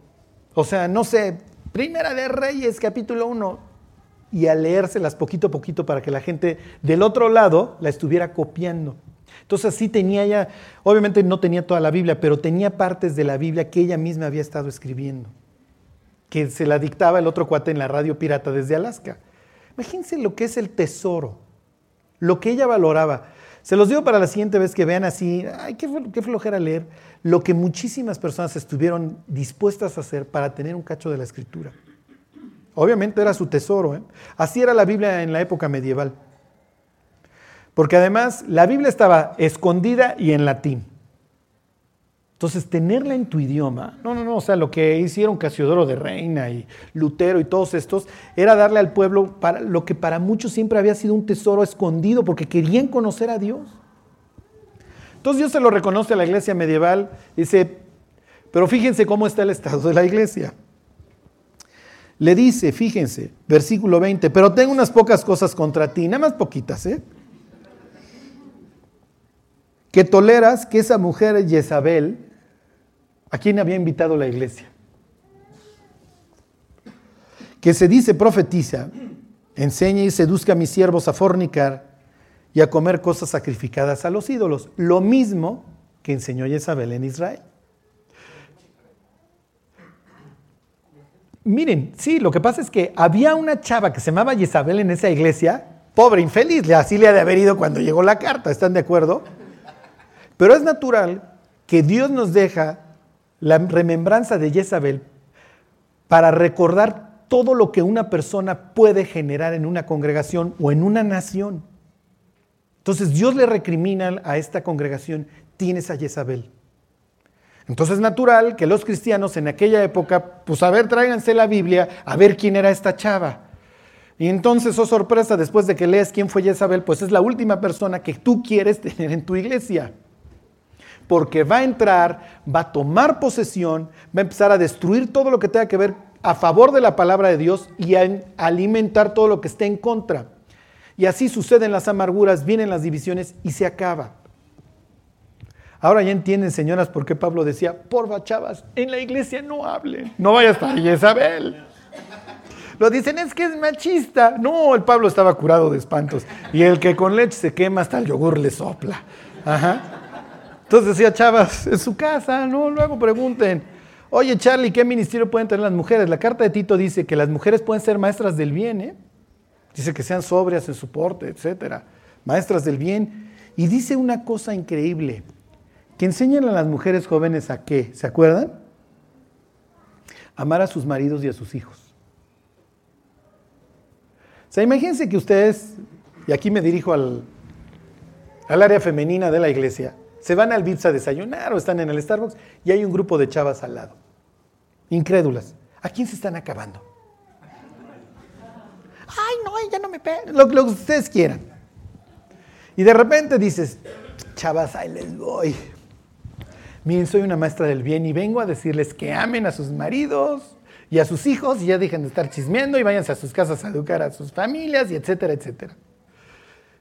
o sea, no sé, Primera de Reyes, capítulo 1, y a leérselas poquito a poquito para que la gente del otro lado la estuviera copiando. Entonces sí tenía ya, obviamente no tenía toda la Biblia, pero tenía partes de la Biblia que ella misma había estado escribiendo, que se la dictaba el otro cuate en la radio pirata desde Alaska. Imagínense lo que es el tesoro, lo que ella valoraba. Se los digo para la siguiente vez que vean así, ay, qué, flojera leer, lo que muchísimas personas estuvieron dispuestas a hacer para tener un cacho de la escritura. Obviamente era su tesoro. ¿eh? Así era la Biblia en la época medieval. Porque además la Biblia estaba escondida y en latín. Entonces, tenerla en tu idioma, no, no, no, o sea, lo que hicieron Casiodoro de Reina y Lutero y todos estos, era darle al pueblo para, lo que para muchos siempre había sido un tesoro escondido, porque querían conocer a Dios. Entonces Dios se lo reconoce a la iglesia medieval, dice, pero fíjense cómo está el estado de la iglesia. Le dice, fíjense, versículo 20, pero tengo unas pocas cosas contra ti, nada más poquitas, ¿eh? Que toleras que esa mujer Jezabel, ¿a quién había invitado la iglesia? Que se dice profetiza, enseña y seduzca a mis siervos a fornicar y a comer cosas sacrificadas a los ídolos. Lo mismo que enseñó Jezabel en Israel. Miren, sí, lo que pasa es que había una chava que se llamaba Jezabel en esa iglesia, pobre, infeliz, así le ha de haber ido cuando llegó la carta, ¿están de acuerdo? Pero es natural que Dios nos deja la remembranza de Jezabel para recordar todo lo que una persona puede generar en una congregación o en una nación. Entonces Dios le recrimina a esta congregación, tienes a Jezabel. Entonces es natural que los cristianos en aquella época, pues a ver, tráiganse la Biblia, a ver quién era esta chava. Y entonces, oh sorpresa, después de que lees quién fue Jezabel, pues es la última persona que tú quieres tener en tu iglesia. Porque va a entrar, va a tomar posesión, va a empezar a destruir todo lo que tenga que ver a favor de la palabra de Dios y a alimentar todo lo que esté en contra. Y así suceden las amarguras, vienen las divisiones y se acaba. Ahora ya entienden, señoras, por qué Pablo decía, porfa, chavas, en la iglesia no hablen, no vaya a estar Isabel. Lo dicen, es que es machista. No, el Pablo estaba curado de espantos. Y el que con leche se quema hasta el yogur le sopla. Ajá. Entonces decía, chavas, en su casa, no, luego pregunten. Oye, Charlie, ¿qué ministerio pueden tener las mujeres? La carta de Tito dice que las mujeres pueden ser maestras del bien, ¿eh? Dice que sean sobrias en su porte, etcétera. Maestras del bien. Y dice una cosa increíble que enseñan a las mujeres jóvenes a qué, ¿se acuerdan? Amar a sus maridos y a sus hijos. O sea, imagínense que ustedes, y aquí me dirijo al, al área femenina de la iglesia, se van al Vips a desayunar o están en el Starbucks y hay un grupo de chavas al lado, incrédulas. ¿A quién se están acabando? Ay, no, ya no me peguen, lo, lo que ustedes quieran. Y de repente dices, chavas, ahí les voy. Miren, soy una maestra del bien y vengo a decirles que amen a sus maridos y a sus hijos y ya dejen de estar chismeando y váyanse a sus casas a educar a sus familias y etcétera, etcétera.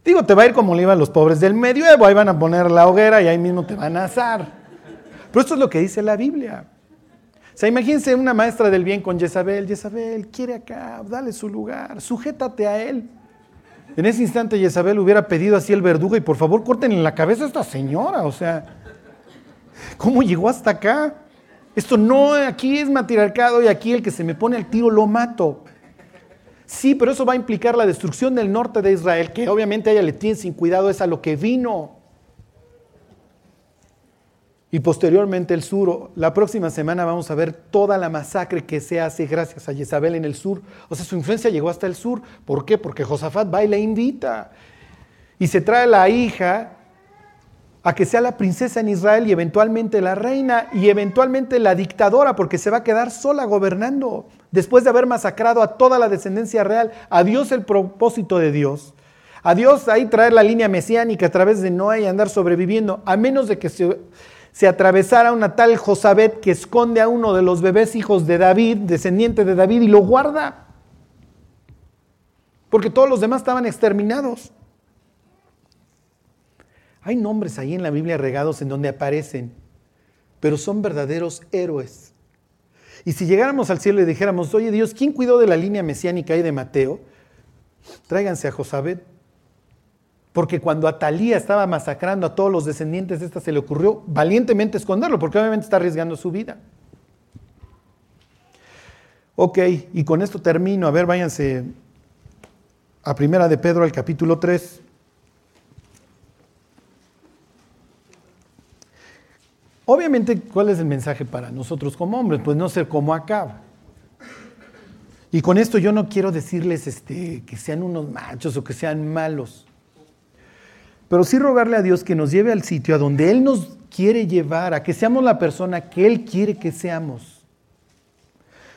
Digo, te va a ir como le iban los pobres del medioevo, ahí van a poner la hoguera y ahí mismo te van a asar. Pero esto es lo que dice la Biblia. O sea, imagínense una maestra del bien con Jezabel. Jezabel, quiere acá, dale su lugar, sujétate a él. En ese instante Jezabel hubiera pedido así el verdugo y por favor corten la cabeza a esta señora, o sea, ¿cómo llegó hasta acá? Esto no, aquí es matriarcado y aquí el que se me pone al tiro lo mato. Sí, pero eso va a implicar la destrucción del norte de Israel, que obviamente ella le tiene sin cuidado, es a lo que vino. Y posteriormente el sur. La próxima semana vamos a ver toda la masacre que se hace gracias a Jezabel en el sur. O sea, su influencia llegó hasta el sur. ¿Por qué? Porque Josafat va y le invita. Y se trae la hija a que sea la princesa en Israel y eventualmente la reina y eventualmente la dictadora, porque se va a quedar sola gobernando. Después de haber masacrado a toda la descendencia real, a Dios el propósito de Dios. A Dios ahí traer la línea mesiánica a través de Noé y andar sobreviviendo, a menos de que se se atravesara una tal Josabet que esconde a uno de los bebés hijos de David, descendiente de David, y lo guarda. Porque todos los demás estaban exterminados. Hay nombres ahí en la Biblia regados en donde aparecen, pero son verdaderos héroes. Y si llegáramos al cielo y dijéramos, oye Dios, ¿quién cuidó de la línea mesiánica ahí de Mateo? Tráiganse a Josabet. Porque cuando Atalía estaba masacrando a todos los descendientes de esta, se le ocurrió valientemente esconderlo, porque obviamente está arriesgando su vida. Ok, y con esto termino. A ver, váyanse a Primera de Pedro, al capítulo 3. Obviamente, ¿cuál es el mensaje para nosotros como hombres? Pues no ser como acaba. Y con esto yo no quiero decirles este, que sean unos machos o que sean malos. Pero sí rogarle a Dios que nos lleve al sitio a donde Él nos quiere llevar, a que seamos la persona que Él quiere que seamos.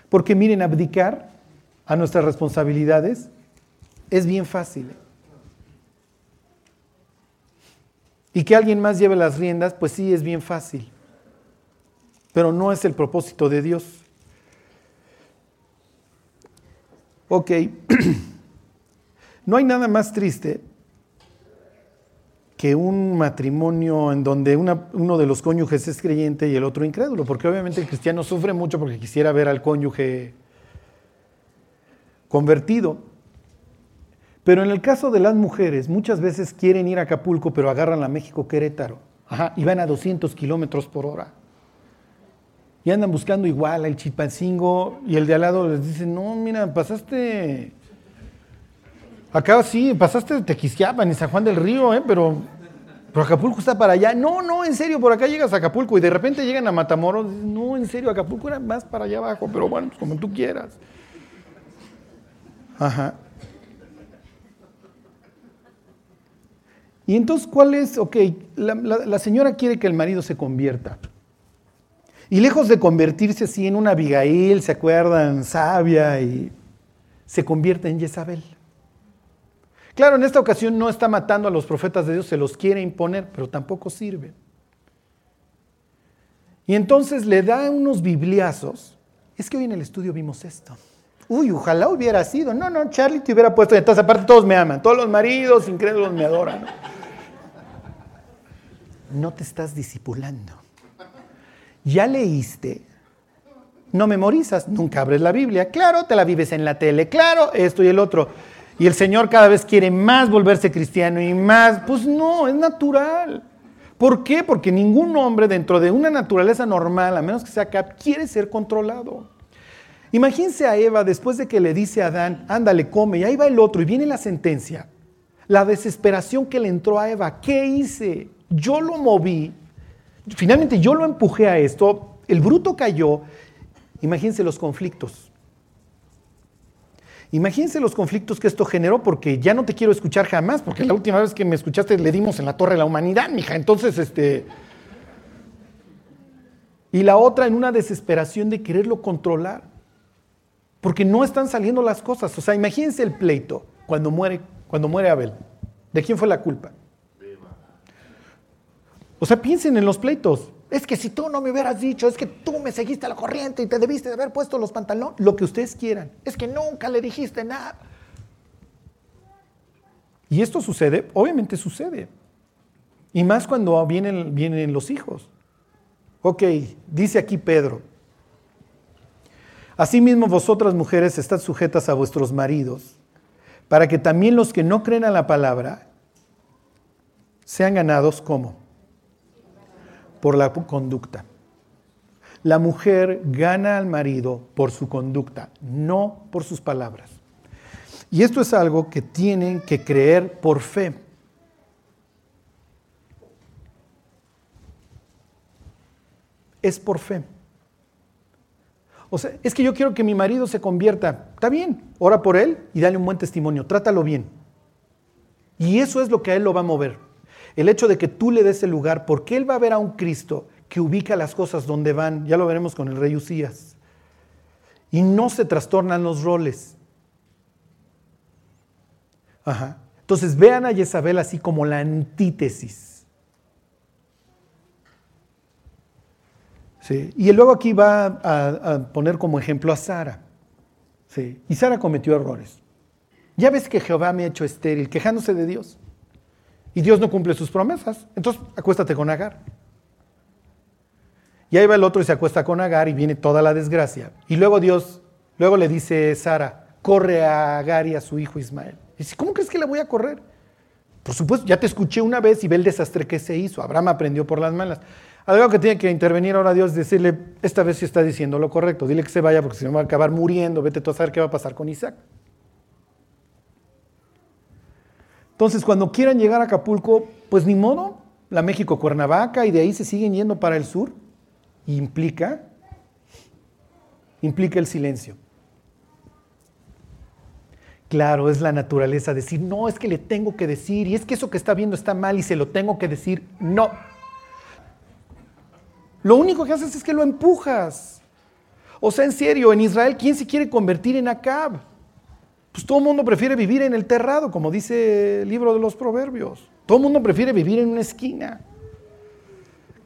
Porque miren, abdicar a nuestras responsabilidades es bien fácil. Y que alguien más lleve las riendas, pues sí, es bien fácil. Pero no es el propósito de Dios. Ok, no hay nada más triste que un matrimonio en donde uno de los cónyuges es creyente y el otro incrédulo, porque obviamente el cristiano sufre mucho porque quisiera ver al cónyuge convertido. Pero en el caso de las mujeres, muchas veces quieren ir a Acapulco, pero agarran la México Querétaro, y van a 200 kilómetros por hora. Y andan buscando igual al chipancingo y el de al lado les dice, no, mira, pasaste Acá sí, pasaste de Tequisquiapan y San Juan del Río, ¿eh? pero, pero Acapulco está para allá. No, no, en serio, por acá llegas a Acapulco y de repente llegan a Matamoros. No, en serio, Acapulco era más para allá abajo, pero bueno, pues como tú quieras. Ajá. Y entonces, ¿cuál es? Ok, la, la, señora quiere que el marido se convierta. Y lejos de convertirse así en una Abigail, ¿se acuerdan? Sabia y se convierte en Jezabel. Claro, en esta ocasión no está matando a los profetas de Dios, se los quiere imponer, pero tampoco sirve. Y entonces le da unos bibliazos. Es que hoy en el estudio vimos esto. Uy, ojalá hubiera sido. No, no, Charlie te hubiera puesto. Entonces, aparte, todos me aman. Todos los maridos incrédulos me adoran. No te estás disipulando. Ya leíste. No memorizas. Nunca abres la Biblia. Claro, te la vives en la tele. Claro, esto y el otro y el Señor cada vez quiere más volverse cristiano y más, pues no, es natural. ¿Por qué? Porque ningún hombre dentro de una naturaleza normal, a menos que sea cap, quiere ser controlado. Imagínense a Eva después de que le dice a Adán, ándale, come, y ahí va el otro, y viene la sentencia. La desesperación que le entró a Eva, ¿qué hice? Yo lo moví, finalmente yo lo empujé a esto, el bruto cayó. Imagínense los conflictos. Imagínense los conflictos que esto generó, porque ya no te quiero escuchar jamás, porque la última vez que me escuchaste le dimos en la torre a la humanidad, mija. Entonces, este. Y la otra en una desesperación de quererlo controlar, porque no están saliendo las cosas. O sea, imagínense el pleito cuando muere, cuando muere Abel. ¿De quién fue la culpa? O sea, piensen en los pleitos. Es que si tú no me hubieras dicho, es que tú me seguiste a la corriente y te debiste de haber puesto los pantalones, lo que ustedes quieran. Es que nunca le dijiste nada. Y esto sucede, obviamente sucede. Y más cuando vienen, vienen los hijos. Ok, dice aquí Pedro. Asimismo vosotras mujeres estad sujetas a vuestros maridos, para que también los que no creen a la palabra sean ganados como por la conducta. La mujer gana al marido por su conducta, no por sus palabras. Y esto es algo que tienen que creer por fe. Es por fe. O sea, es que yo quiero que mi marido se convierta. Está bien, ora por él y dale un buen testimonio, trátalo bien. Y eso es lo que a él lo va a mover. El hecho de que tú le des el lugar, porque él va a ver a un Cristo que ubica las cosas donde van. Ya lo veremos con el rey Usías. Y no se trastornan los roles. Ajá. Entonces vean a Jezabel así como la antítesis. ¿Sí? Y luego aquí va a, poner como ejemplo a Sara. ¿Sí? Y Sara cometió errores. Ya ves que Jehová me ha hecho estéril, quejándose de Dios. Y Dios no cumple sus promesas. Entonces acuéstate con Agar. Y ahí va el otro y se acuesta con Agar y viene toda la desgracia. Y luego Dios, luego le dice Sara, corre a Agar y a su hijo Ismael. Y dice, ¿cómo crees que la voy a correr? Por supuesto, ya te escuché una vez y ve el desastre que se hizo. Abraham aprendió por las malas. Algo que tiene que intervenir ahora Dios decirle, esta vez sí está diciendo lo correcto, dile que se vaya porque si no va a acabar muriendo, vete tú a saber qué va a pasar con Isaac. Entonces, cuando quieran llegar a Acapulco, pues ni modo, la México Cuernavaca y de ahí se siguen yendo para el sur. Implica, implica el silencio. Claro, es la naturaleza decir, no, es que le tengo que decir, y es que eso que está viendo está mal y se lo tengo que decir. No. Lo único que haces es que lo empujas. O sea, en serio, en Israel, ¿quién se quiere convertir en Acab? Pues todo el mundo prefiere vivir en el terrado, como dice el libro de los proverbios. Todo el mundo prefiere vivir en una esquina.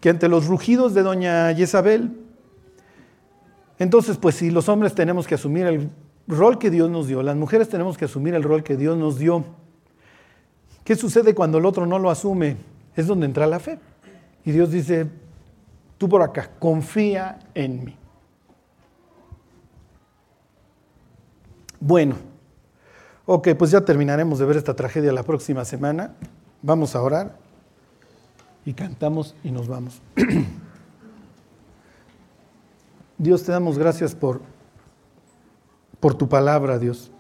Que ante los rugidos de doña Jezabel. Entonces, pues si los hombres tenemos que asumir el rol que Dios nos dio, las mujeres tenemos que asumir el rol que Dios nos dio. ¿Qué sucede cuando el otro no lo asume? Es donde entra la fe. Y Dios dice, tú por acá, confía en mí. Bueno. Ok, pues ya terminaremos de ver esta tragedia la próxima semana. Vamos a orar y cantamos y nos vamos. Dios, te damos gracias por, por tu palabra, Dios.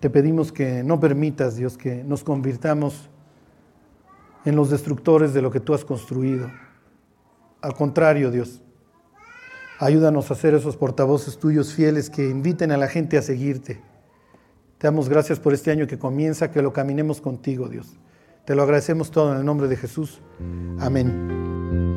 Te pedimos que no permitas, Dios, que nos convirtamos en los destructores de lo que tú has construido. Al contrario, Dios, ayúdanos a ser esos portavoces tuyos fieles que inviten a la gente a seguirte te damos gracias por este año que comienza, que lo caminemos contigo, Dios. Te lo agradecemos todo en el nombre de Jesús. Amén.